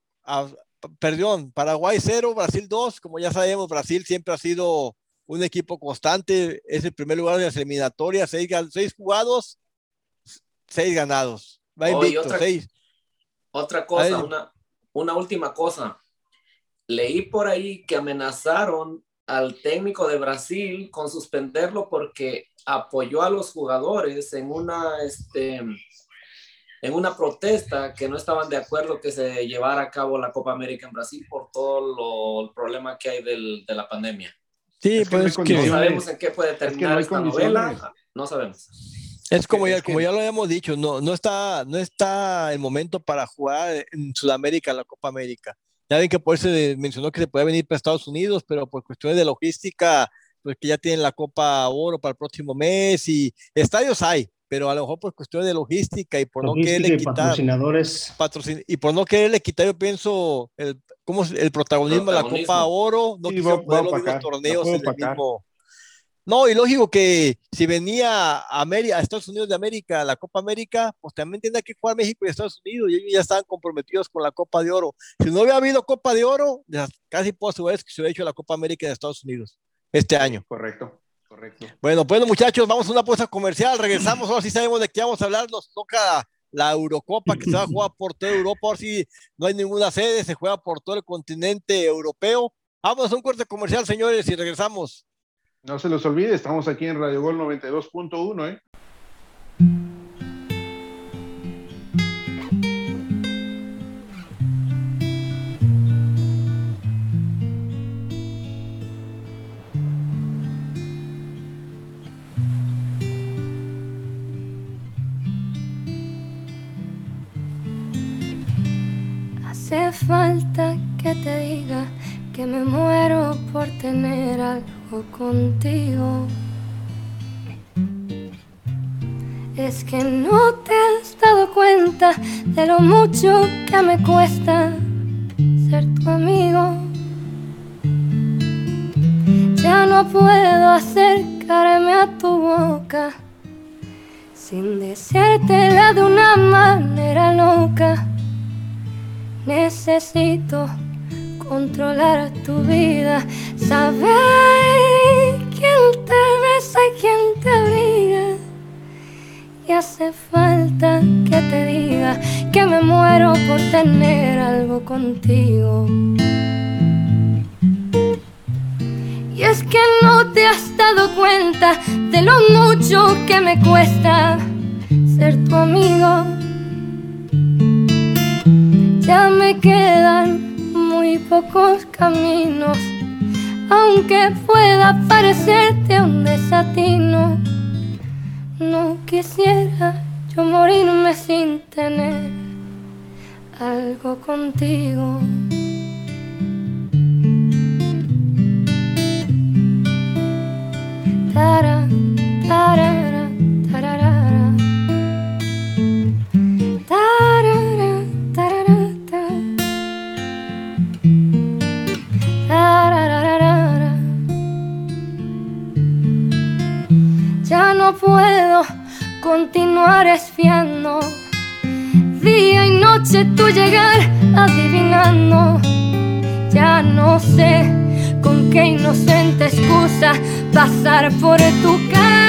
perdón, Paraguay 0, Brasil 2. Como ya sabemos, Brasil siempre ha sido un equipo constante, es el primer lugar de las eliminatorias, seis, seis jugados, seis ganados. Va invicto, otra, seis. otra cosa, una, una última cosa. Leí por ahí que amenazaron al técnico de Brasil con suspenderlo porque apoyó a los jugadores en una, este, en una protesta que no estaban de acuerdo que se llevara a cabo la Copa América en Brasil por todo lo, el problema que hay del, de la pandemia. Sí, pues que no sabemos en qué puede terminar esta novela, no sabemos. Es como ya, como ya lo habíamos dicho, no, no, está, no está el momento para jugar en Sudamérica la Copa América. Ya ven que por eso se mencionó que se puede venir para Estados Unidos, pero por cuestiones de logística pues que ya tienen la Copa Oro para el próximo mes y estadios hay, pero a lo mejor por cuestión de logística y por no quererle quitar patrocinadores. Patrocin y por no quererle quitar, yo pienso, el, como el protagonismo, de la Copa Oro, no Sí, va poner los mismos torneos en el mismo. No, y lógico que si venía a, América, a Estados Unidos de América, la Copa América, pues también tendría que jugar México y Estados Unidos, y ellos ya estaban comprometidos con la Copa de Oro. Si no hubiera habido Copa de Oro, ya casi puedo asegurar que se hubiera hecho la Copa América de Estados Unidos este año. Correcto, correcto. Bueno, bueno, muchachos, vamos a una pausa comercial. Regresamos. Ahora sí sabemos de qué vamos a hablar. Nos toca la Eurocopa que se va a jugar por toda Europa. Ahora sí no hay ninguna sede, se juega por todo el continente europeo. Vamos a un corte comercial, señores, y regresamos. No se los olvide, estamos aquí en Radio Gol 92.1, ¿eh? Hace falta que te diga que me muero por tener algo contigo. Es que no te has dado cuenta de lo mucho que me cuesta ser tu amigo. Ya no puedo acercarme a tu boca sin decírtela de una manera loca. Necesito controlar tu vida, saber quién te besa y quién te abriga. Y hace falta que te diga que me muero por tener algo contigo. Y es que no te has dado cuenta de lo mucho que me cuesta ser tu amigo. Ya me quedan muy pocos caminos, aunque pueda parecerte un desatino. No quisiera yo morirme sin tener algo contigo. Tara, tarara, tu llegar adivinando. Ya no sé con qué inocente excusa pasar por tu casa.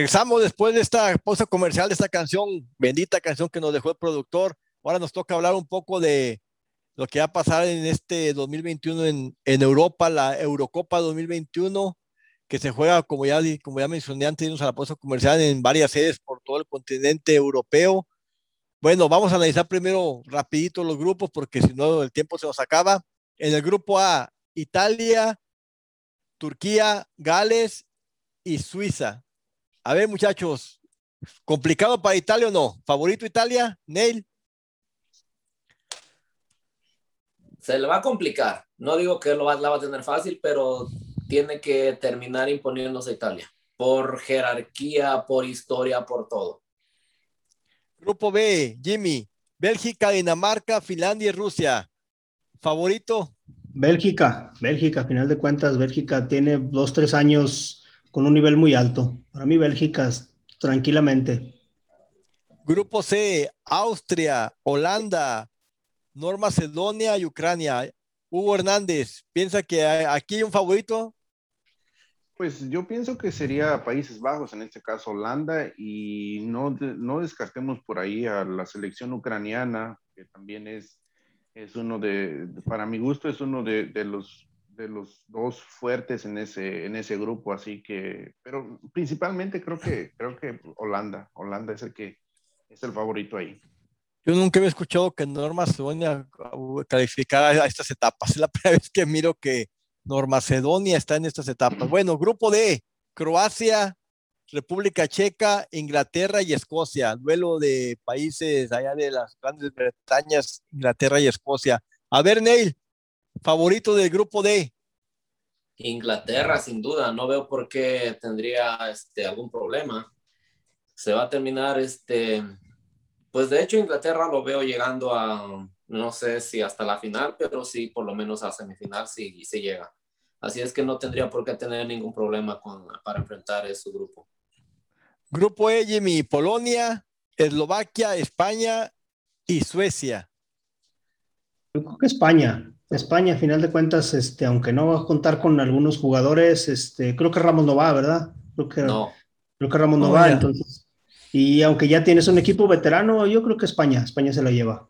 Regresamos después de esta pausa comercial de esta canción, bendita canción que nos dejó el productor. Ahora nos toca hablar un poco de lo que va a pasar en este 2021 en, en Europa, la Eurocopa 2021, que se juega, como ya, como ya mencioné antes, irnos a la pausa comercial en varias sedes por todo el continente europeo. Bueno, vamos a analizar primero rapidito los grupos porque si no el tiempo se nos acaba. En el grupo A, Italia, Turquía, Gales y Suiza. A ver, muchachos, ¿complicado para Italia o no? ¿Favorito Italia? Neil. Se le va a complicar. No digo que lo va, la va a tener fácil, pero tiene que terminar imponiéndose a Italia. Por jerarquía, por historia, por todo. Grupo B, Jimmy, Bélgica, Dinamarca, Finlandia y Rusia. ¿Favorito? Bélgica, Bélgica, a final de cuentas, Bélgica tiene dos, tres años con un nivel muy alto. Para mí, Bélgica, tranquilamente. Grupo C, Austria, Holanda, Nor Macedonia y Ucrania. Hugo Hernández, ¿piensa que hay- aquí hay un favorito? Pues yo pienso que sería Países Bajos, en este caso Holanda, y no, no descartemos por ahí a la selección ucraniana, que también es, es uno de, para mi gusto, es uno de, de los, de los dos fuertes en ese, en ese grupo, así que, pero principalmente creo que, creo que Holanda, Holanda es el que es el favorito ahí. Yo nunca había escuchado que Norma Macedonia calificara a estas etapas. Es la primera vez que miro que Norma Macedonia está en estas etapas. Bueno, grupo D, Croacia, República Checa, Inglaterra y Escocia. Duelo de países allá de las grandes Bretañas, Inglaterra y Escocia. A ver, Neil, favorito del grupo D. Inglaterra, sin duda. No veo por qué tendría este, algún problema. Se va a terminar este pues de hecho Inglaterra lo veo llegando a, no sé si hasta la final, pero sí por lo menos a semifinal sí, se llega. Así es que no tendría por qué tener ningún problema con, para enfrentar ese grupo. Grupo E, Jimmy, Polonia, Eslovaquia, España y Suecia. Yo creo que España. España, a final de cuentas, este, aunque no va a contar con algunos jugadores, este, creo que Ramos no va, ¿verdad? Creo que, no. Creo que Ramos no, va, entonces y aunque ya tienes un equipo veterano, yo creo que España, España se lo lleva.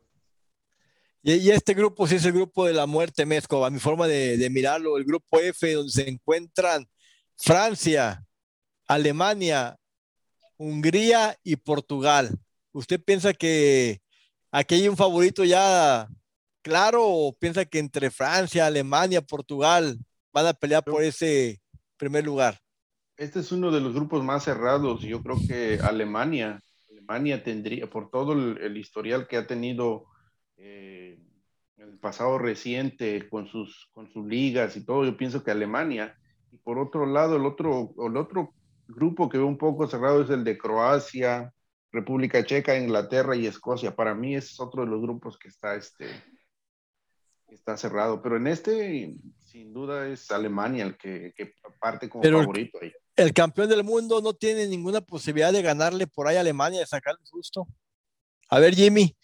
Y, este grupo sí es el grupo de la muerte, Mezco, a mi forma de, mirarlo, el grupo F, donde se encuentran Francia, Alemania, Hungría y Portugal. ¿Usted piensa que aquí hay un favorito ya claro o piensa que entre Francia, Alemania, Portugal van a pelear por ese primer lugar? este es uno de los grupos más cerrados. Yo creo que Alemania, Alemania tendría, por todo el, historial que ha tenido eh, en el pasado reciente con sus, con sus ligas y todo, yo pienso que Alemania. Y por otro lado, el otro, el otro grupo que veo un poco cerrado es el de Croacia, República Checa, Inglaterra y Escocia. Para mí es otro de los grupos que está, este, está cerrado. Pero en este, sin duda, es Alemania el que, parte como favorito ahí el campeón del mundo no tiene ninguna posibilidad de ganarle por ahí a Alemania, de sacarle susto. A ver, Jimmy.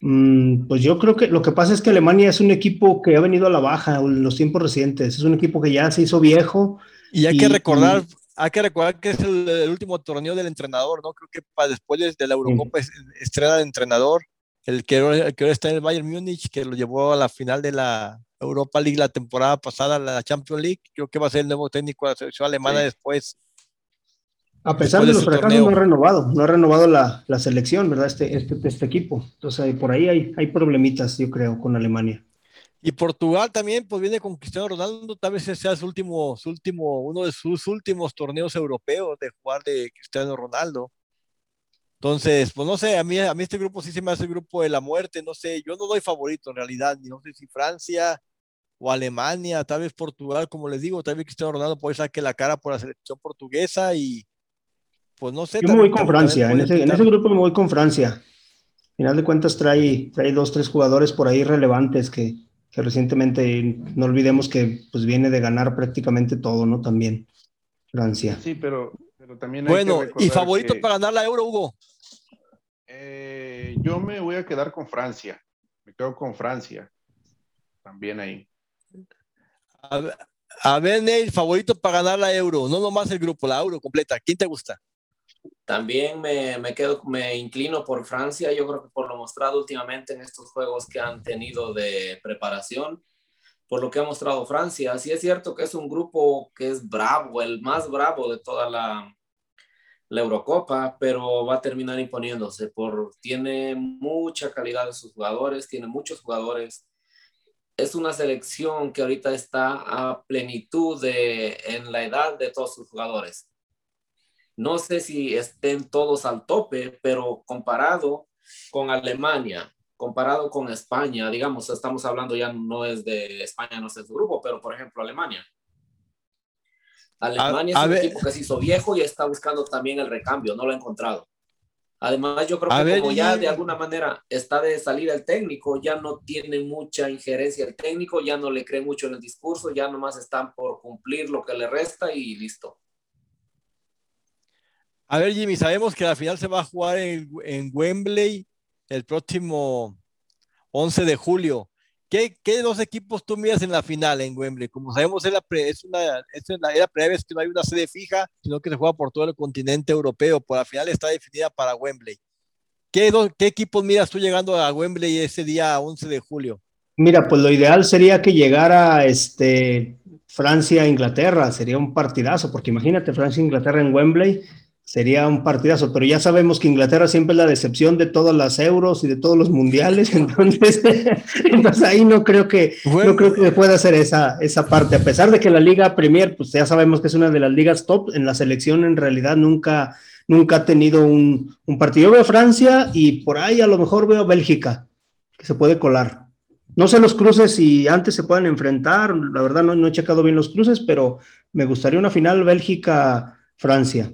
Mm, pues yo creo que lo que pasa es que Alemania es un equipo que ha venido a la baja en los tiempos recientes. Es un equipo que ya se hizo viejo. Y hay que recordar, hay que recordar que es el, último torneo del entrenador, ¿no? Creo que para después de la Eurocopa estrella de entrenador, el que, el que ahora está en el Bayern Múnich, que lo llevó a la final de la Europa League la temporada pasada, la Champions League. Creo que va a ser el nuevo técnico de la selección alemana después. A pesar de, los fracasos, no ha renovado, no ha renovado la, la selección, ¿verdad? Este, este, este, equipo. Entonces, por ahí hay, hay problemitas, yo creo, con Alemania. Y Portugal también, pues viene con Cristiano Ronaldo, tal vez sea su último, su último, uno de sus últimos torneos europeos de jugar de Cristiano Ronaldo. Entonces, pues no sé, a mí, a mí este grupo sí se me hace el grupo de la muerte, no sé, yo no doy favorito en realidad, ni no sé si Francia o Alemania, tal vez Portugal, como les digo, tal vez Cristiano Ronaldo puede sacar la cara por la selección portuguesa y pues no sé. Yo me voy con Francia, en ese, en ese, grupo me voy con Francia. Al final de cuentas trae, trae dos, tres jugadores por ahí relevantes que, que recientemente, no olvidemos que pues viene de ganar prácticamente todo, ¿no? También Francia. Sí, pero también bueno, ¿y favorito para ganar la Euro, Hugo? Eh, yo me voy a quedar con Francia. Me quedo con Francia. También ahí. A ver, Neil, favorito para ganar la Euro. No nomás el grupo, la Euro completa. ¿Quién te gusta? También me, me, quedo, me inclino por Francia. Yo creo que por lo mostrado últimamente en estos juegos que han tenido de preparación, por lo que ha mostrado Francia. Sí es cierto que es un grupo que es bravo, el más bravo de toda la, la Eurocopa, pero va a terminar imponiéndose por tiene mucha calidad de sus jugadores, tiene muchos jugadores. Es una selección que ahorita está a plenitud en la edad de todos sus jugadores. No sé si estén todos al tope, pero comparado con Alemania, comparado con España, digamos, estamos hablando ya no es de España, no es de su grupo, pero por ejemplo Alemania Alemania es un equipo que se hizo viejo y está buscando también el recambio, no lo ha encontrado. Además, yo creo que como ya de alguna manera está de salir el técnico, ya no tiene mucha injerencia el técnico, ya no le cree mucho en el discurso, ya nomás están por cumplir lo que le resta y listo. A ver, Jimmy, sabemos que la final se va a jugar en, en Wembley el próximo 11 de julio. ¿Qué, ¿Qué, dos equipos tú miras en la final en Wembley? Como sabemos, es, la es una, es era primera vez que no hay una sede fija, sino que se juega por todo el continente europeo. Por la final está definida para Wembley. ¿Qué, dos, ¿Qué equipos miras tú llegando a Wembley ese día 11 de julio? Mira, pues lo ideal sería que llegara este Francia-Inglaterra, sería un partidazo, porque imagínate Francia-Inglaterra en Wembley, sería un partidazo, pero ya sabemos que Inglaterra siempre es la decepción de todas las euros y de todos los mundiales, entonces, entonces ahí no creo que no creo que pueda hacer esa, esa parte, a pesar de que la Liga Premier, pues ya sabemos que es una de las ligas top, en la selección en realidad nunca, nunca ha tenido un, un partido. Yo veo Francia y por ahí a lo mejor veo Bélgica, que se puede colar. No sé los cruces si antes se pueden enfrentar, la verdad no, no he checado bien los cruces, pero me gustaría una final Bélgica-Francia.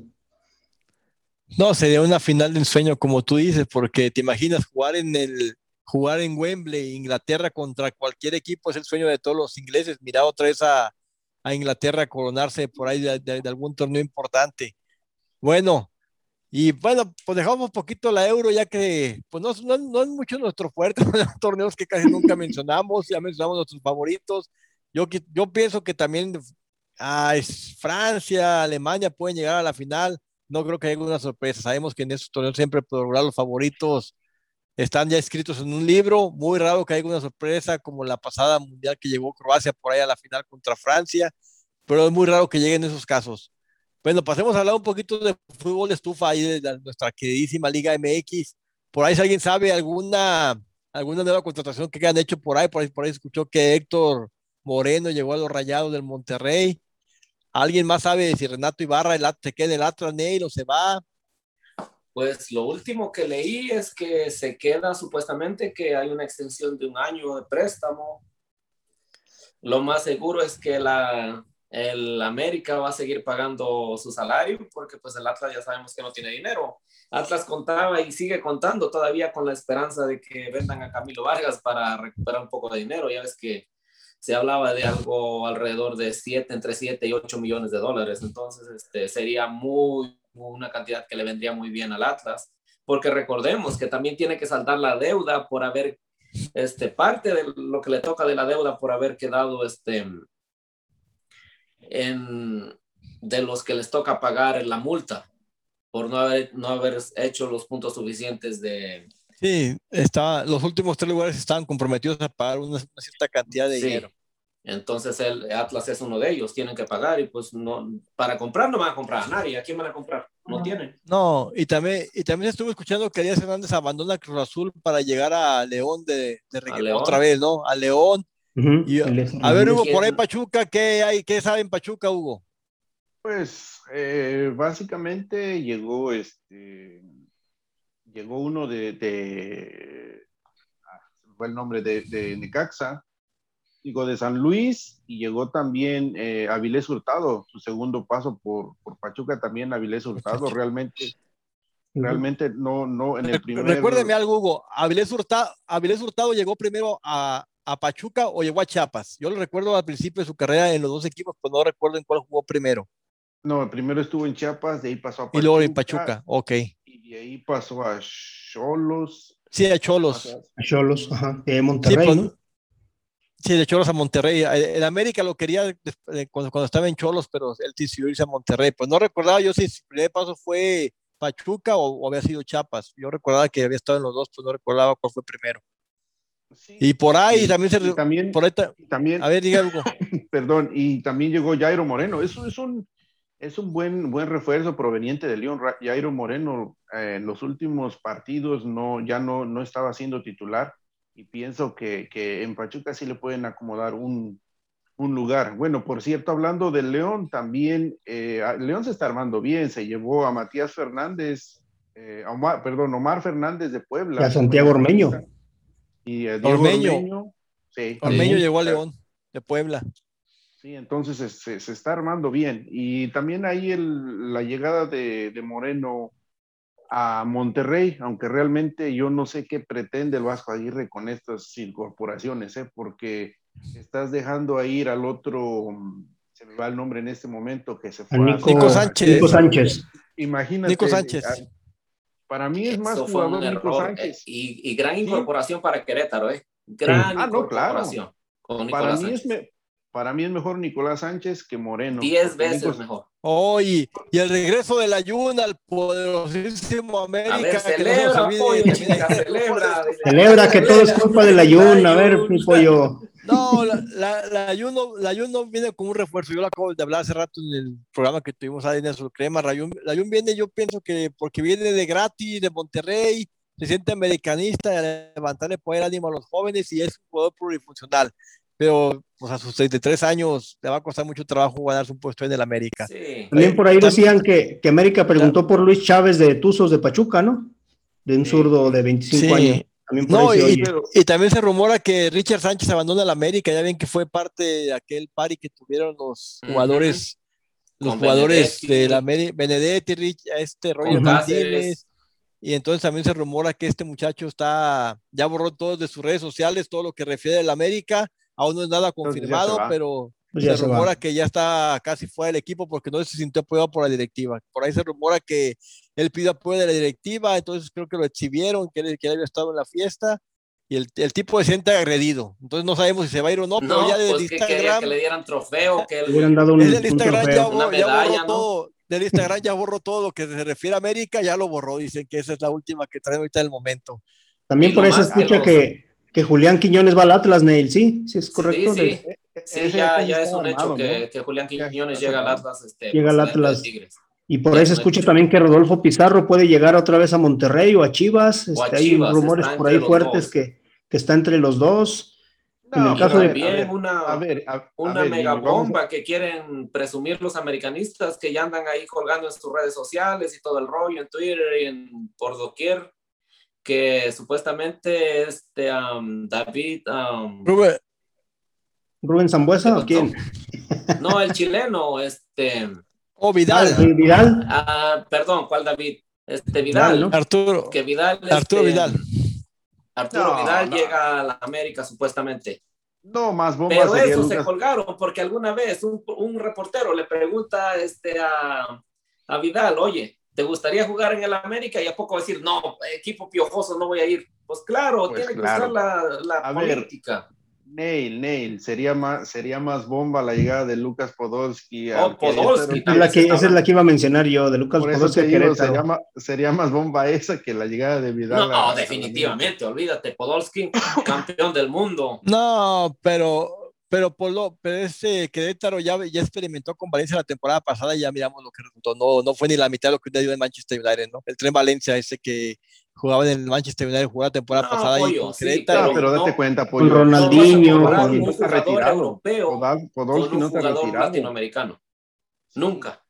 No, sería una final de ensueño, como tú dices, porque te imaginas jugar en el jugar en Wembley, Inglaterra contra cualquier equipo es el sueño de todos los ingleses. Mira otra vez a, a Inglaterra coronarse por ahí de, de, algún torneo importante. Bueno, y bueno, pues dejamos un poquito la euro, ya que pues no, no, no es mucho nuestro fuerte, torneos que casi nunca mencionamos, ya mencionamos nuestros favoritos. Yo, yo pienso que también ah, Francia, Alemania pueden llegar a la final. No creo que haya una sorpresa. Sabemos que en estos torneos siempre por los favoritos están ya escritos en un libro. Muy raro que haya una sorpresa como la pasada mundial que llegó Croacia por ahí a la final contra Francia, pero es muy raro que lleguen esos casos. Bueno, pasemos a hablar un poquito de fútbol de estufa ahí de nuestra queridísima Liga MX. Por ahí si alguien sabe alguna, alguna nueva contratación que han hecho por ahí, por ahí, por ahí escuchó que Héctor Moreno llegó a los Rayados del Monterrey. ¿Alguien más sabe si Renato Ibarra el, se queda el Atlas Neil o se va? Pues lo último que leí es que se queda supuestamente que hay una extensión de un año de préstamo. Lo más seguro es que la, el América va a seguir pagando su salario porque pues el Atlas ya sabemos que no tiene dinero. Atlas contaba y sigue contando todavía con la esperanza de que vendan a Camilo Vargas para recuperar un poco de dinero. Ya ves que se hablaba de algo alrededor de 7, entre 7 y 8 millones de dólares. Entonces este, sería muy, una cantidad que le vendría muy bien al Atlas. Porque recordemos que también tiene que saldar la deuda por haber, este, parte de lo que le toca de la deuda por haber quedado, este, en, de los que les toca pagar la multa por no haber, no haber hecho los puntos suficientes de... Sí, está, los últimos tres lugares estaban comprometidos a pagar una, una cierta cantidad de sí. dinero. Entonces el Atlas es uno de ellos, tienen que pagar y pues no, para comprar no van a comprar a nadie, ¿a quién van a comprar? No, no. tienen. No, y también, y también estuve escuchando que Díaz Hernández abandona Cruz Azul para llegar a León de, de León. otra vez, ¿no? A León Uh -huh. y, a ver, Hugo, por ahí Pachuca, ¿qué hay? ¿Qué sabe en Pachuca, Hugo? Pues eh, básicamente llegó este llegó uno de, de ah, fue el nombre de, de, Necaxa, llegó de San Luis y llegó también eh, Avilés Hurtado, su segundo paso por, por Pachuca también Avilés Hurtado, realmente realmente no, no en el primer... Recuérdeme algo, Hugo, Avilés Hurtado, Avilés Hurtado llegó primero a, a Pachuca o llegó a Chiapas. Yo lo recuerdo al principio de su carrera en los dos equipos, pero no recuerdo en cuál jugó primero. No, primero estuvo en Chiapas, de ahí pasó a Pachuca. Y luego en Pachuca, ok. Y ahí pasó a Cholos. Sí, a Cholos. A Cholos, ajá. De Monterrey, sí, pues, ¿no? Sí, de Cholos a Monterrey. En América lo quería cuando, cuando estaba en Cholos, pero él decidió irse a Monterrey. Pues no recordaba yo si su primer paso fue Pachuca o, o había sido Chiapas. Yo recordaba que había estado en los dos, pues no recordaba cuál fue primero. Sí, y por ahí y, también se. Y también, por ahí también, a ver, diga algo. Perdón, y también llegó Jairo Moreno. Eso es un, es un buen, buen refuerzo proveniente de León. Jairo Moreno eh, en los últimos partidos no, ya no, no estaba siendo titular y pienso que, que en Pachuca sí le pueden acomodar un, un lugar. Bueno, por cierto, hablando del León, también eh, León se está armando bien. Se llevó a Matías Fernández, eh, Omar, perdón, Omar Fernández de Puebla. Y a Santiago Ormeño. Y a Diego Ormeño. Ormeño, sí. Ormeño llegó a León, de Puebla. Sí, entonces se, se está armando bien. Y también ahí el, la llegada de, de, Moreno a Monterrey, aunque realmente yo no sé qué pretende el Vasco Aguirre con estas incorporaciones, ¿eh? porque estás dejando a ir al otro, se me va el nombre en este momento, que se fue Nico, a... Nico Sánchez. Nico Sánchez. Imagínate. Nico Sánchez. A, para mí es más Eso fue un error eh, y, y, gran incorporación sí. para Querétaro, ¿eh? Gran ah, no, incorporación. Claro. Para mí, es me, para mí es mejor Nicolás Sánchez que Moreno. Diez veces Nico- mejor. Oh, y, y el regreso del Ayuna al poderosísimo América. A ver, que no celebra, pollo, chica, celebra. Celebra que todo es culpa del ayuno. A ver, mi pollo. No, la, la, la Ayuno, la Ayuno viene con un refuerzo. Yo lo acabo de hablar hace rato en el programa que tuvimos ahí en el Crema. La Ayun, la Ayun viene, yo pienso que porque viene de gratis, de Monterrey, se siente americanista, de levantarle poder ánimo a los jóvenes y es un jugador plurifuncional. Pero pues, a sus 33 años le va a costar mucho trabajo ganarse un puesto en el América. Sí. También por ahí decían que, que América preguntó por Luis Chávez de Tuzos de Pachuca, ¿no? De un zurdo de 25 Sí. años. También por No, ahí y. Pero- y también se rumora que Richard Sánchez abandona el América. Ya ven que fue parte de aquel party que tuvieron los jugadores, los Con jugadores Benedetti. de la Ameri- Benedetti, Rich, este Roger Martínez. Y entonces también se rumora que este muchacho está, ya borró todo de sus redes sociales, todo lo que refiere al América. Aún no es nada ya confirmado, va. pero Pues ya se se va. rumora que ya está casi fuera del equipo porque no se sintió apoyado por la directiva. Por ahí se rumora que él pidió apoyo de la directiva, entonces creo que lo exhibieron, que él, que él había estado en la fiesta y el, el tipo se siente agredido. Entonces no sabemos si se va a ir o no, pero No, ya desde pues Instagram, que le dieran trofeo, que Le hubieran dado un, desde el un Instagram ya, trofeo. ya borró medalla, ¿no? todo. Del Instagram ya borró todo lo que se refiere a América, ya lo borró. Dicen que esa es la última que traen ahorita en el momento. También Y por se más que que, Julián Quiñones va al Atlas, Neil, ¿sí? Sí, es correcto. Sí, sí. Ya, ya es un hecho que, que Julián Quiñones llega al. Atlas. Este, Llega al Atlas. Tigres. Y por ahí se escucha también que Rodolfo Pizarro puede llegar otra vez a Monterrey o a Chivas. O a Este, hay rumores por ahí fuertes que, que está entre los dos. En el No, caso pero de- a ver, a También ver, una, a ver, a una ver, a- bomba que quieren presumir los americanistas que ya andan ahí colgando en sus redes sociales y todo el rollo en Twitter y en por doquier que supuestamente este um, David um, Rubén, Rubén Zambuesa o ¿Qué quién? no el chileno este o Ah, Vidal, ¿de Vidal. ah, perdón cuál David este Vidal, Vidal ¿no? Arturo, que Vidal Arturo este, Vidal. Arturo No, Vidal no. llega a la América supuestamente No, más bombas Pero eso se colgaron porque alguna vez un, un reportero le pregunta este, a, a Vidal, oye, ¿te gustaría jugar en el América? Y a poco decir, no, equipo piojoso, no voy a ir. Pues claro, Pues tiene claro. que usar la, la A ver. política. Nail, Nail, sería más, sería más bomba la llegada de Lucas Podolski. Oh, Podolski, la que, esa es la que iba a mencionar yo, de Lucas Por Podolski digo, sería más, sería más bomba esa que la llegada de Vidal. No, a- a- definitivamente, olvídate, Podolski, campeón del mundo. No, pero, pero por lo, pero ese Querétaro ya, ya experimentó con Valencia la temporada pasada y ya miramos lo que resultó. No, no fue ni la mitad de lo que dio en Manchester United, ¿no? El tren Valencia, ese que jugaba en el Manchester United, jugó la temporada No, pasada y con sí, Querétaro. Pero no. date cuenta, Con Pollo. Ronaldinho, No con- un está jugador retirado. europeo con Podolski un no jugador retirado. latinoamericano. Nunca.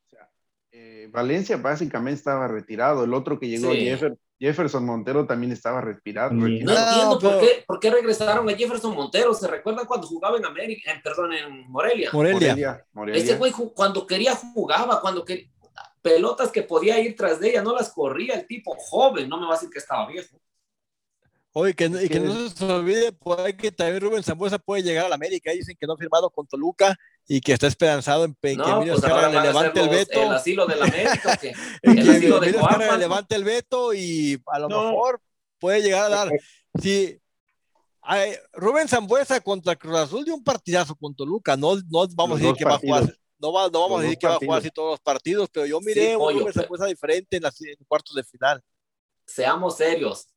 Eh, Valencia básicamente estaba retirado. El otro que llegó, Sí. Jeffer- Jefferson Montero, también estaba. También. No No, entiendo por, qué, por qué regresaron a Jefferson Montero. ¿Se recuerdan cuando jugaba en América? En, perdón, en Morelia. Morelia. Morelia, Morelia. Ese güey cuando quería jugaba, cuando quería pelotas que podía ir tras de ella, no las corría el tipo joven, no me va a decir que estaba viejo. Oye, que, no- y que no se olvide que también Rubén Zambuesa puede llegar a la América. Dicen que no ha firmado con Toluca y que está esperanzado en, que No, Emilio pues ahora le levante el veto. el asilo de la América, el que asilo de le levante el veto y a lo No. mejor puede llegar a dar. Si ay, Rubén Zambuesa contra Cruz Azul dio un partidazo con Toluca, no, no vamos Los a decir que va a jugar. partidos. No, va, no vamos Los a decir que va a jugar partidos. así todos los partidos, pero yo miré Sí, un pollo, Rubén pero- Zambuesa diferente en, las, en cuartos de final. Seamos serios.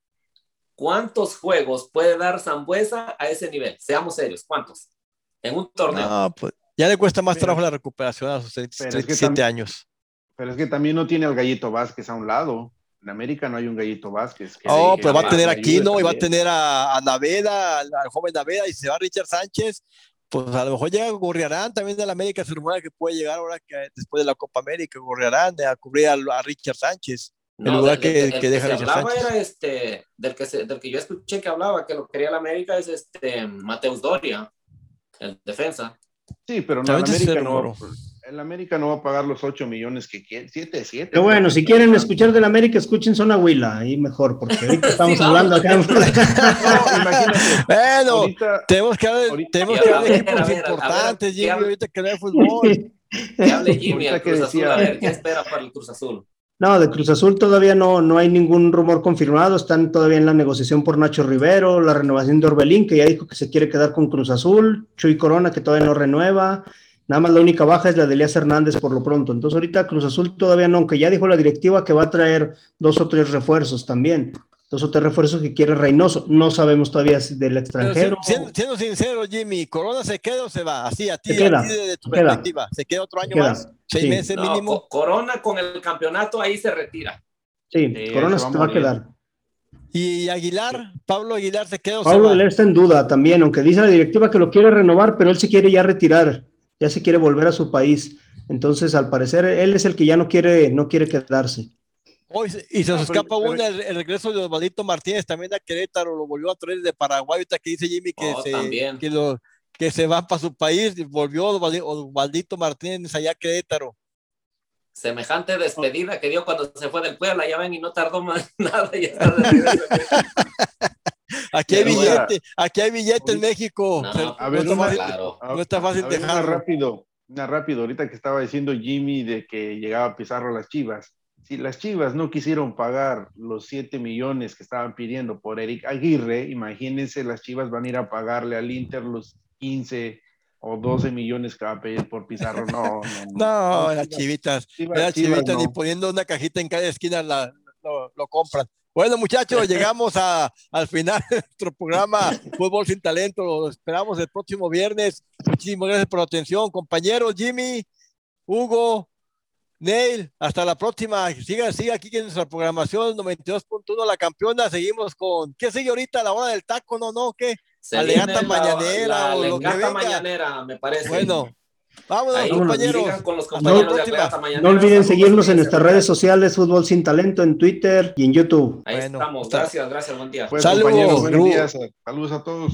¿Cuántos juegos puede dar Zambuesa a ese nivel? Seamos serios, ¿cuántos? En un torneo. No, pues, ya le cuesta más Pero- trabajo la recuperación a sus Pero es que 37 tam- años. Pero es que también no tiene al Gallito Vázquez a un lado. En América no hay un Gallito Vázquez. que- Oh, pero va a tener aquí, ¿no? Y va a tener a, a Naveda, al, al joven Naveda, y se va Richard Sánchez. Pues a lo mejor llega Gorriarán también de la América, se rumora que puede llegar ahora que después de la Copa América, Gorriarán a cubrir a, a Richard Sánchez. El lugar que- del- que del deja se Richard hablaba Sánchez. era este, del que, se- del que yo escuché que hablaba, que lo quería la América, es este Mateus Doria, el defensa. Sí, pero no, el se América no, el América no va a pagar los 8 millones que quiere. 7, 7. Pero bueno, si quieren escuchar del América, escuchen Zona Huila, ahí mejor, porque ahorita estamos Sí, hablando acá. No, imagínate. Bueno, ahorita, tenemos que hablar, tenemos que hablar de equipos importantes, ¿qué Jimmy, ahorita que no hay fútbol. Que hable Jimmy que Cruz Azul, a ver, ¿qué espera para el Cruz Azul? No, de Cruz Azul todavía no, no hay ningún rumor confirmado. Están todavía en la negociación por Nacho Rivero, la renovación de Orbelín, que ya dijo que se quiere quedar con Cruz Azul, Chuy Corona, que todavía no renueva. Nada más la única baja es la de Elías Hernández por lo pronto. Entonces ahorita Cruz Azul todavía no, aunque ya dijo la directiva que va a traer dos o tres refuerzos también. Dos o tres refuerzos que quiere Reynoso. No sabemos todavía si del Pero extranjero. siendo, siendo sincero, Jimmy, ¿Corona se queda o se va? Así, a ti, Se queda, a ti de, de tu se queda. perspectiva. ¿Se queda otro año Se queda, más? ¿Seis sí. meses mínimo? Co- Corona con el campeonato ahí se retira. Sí, Sí, Corona se se va te a va a quedar. ¿Y Aguilar? ¿Pablo Aguilar se queda o se Pablo va? Aguilar está en duda también, aunque dice la directiva que lo quiere renovar, pero él se quiere ya retirar, ya se quiere volver a su país. Entonces, al parecer, él es el que ya no quiere, no quiere quedarse. Hoy se- y se nos escapa pero- una, el, el regreso de Osvaldito Martínez también a Querétaro, lo volvió a traer de Paraguay, ahorita que dice Jimmy que, Oh, se, que, lo, que se va para su país, y volvió Osvaldi- Osvaldito Martínez allá a Querétaro. Semejante despedida que dio cuando se fue del Puebla, ya ven, y no tardó más nada. Ya. Aquí hay billete, aquí hay billete en México. No, O sea, a no ver, está una- fácil- claro. no está fácil A ver, una dejarlo. rápido, una rápido, ahorita que estaba diciendo Jimmy de que llegaba Pizarro a las Chivas. Si las Chivas no quisieron pagar los 7 millones que estaban pidiendo por Eric Aguirre, imagínense, las Chivas van a ir a pagarle al Inter los 15 o 12 millones que va a pedir por Pizarro. No, no, No, las Chivas- chivitas, Chivas- las Chivas chivitas, no. ni poniendo una cajita en cada esquina la, lo, lo compran. Bueno, muchachos, llegamos a, al final de nuestro programa Fútbol sin Talento. Lo esperamos el próximo viernes. Muchísimas gracias por la atención, compañeros. Jimmy, Hugo, Neil, hasta la próxima. Siga, siga aquí en nuestra programación 92.1 La Campeona. Seguimos con. ¿Qué sigue ahorita? ¿La hora del taco? ¿No, no? ¿Qué? Alegata mañanera la o lo que venga. mañanera, me parece. Bueno, vámonos, Ahí compañeros. sigan con los de Mañanera. No olviden seguirnos en nuestras redes sociales, Fútbol Sin Talento, en Twitter y en YouTube. Ahí Bueno, estamos. Gracias, gracias, buen día. Pues, Saludos, compañeros, buenos días. Saludos a todos.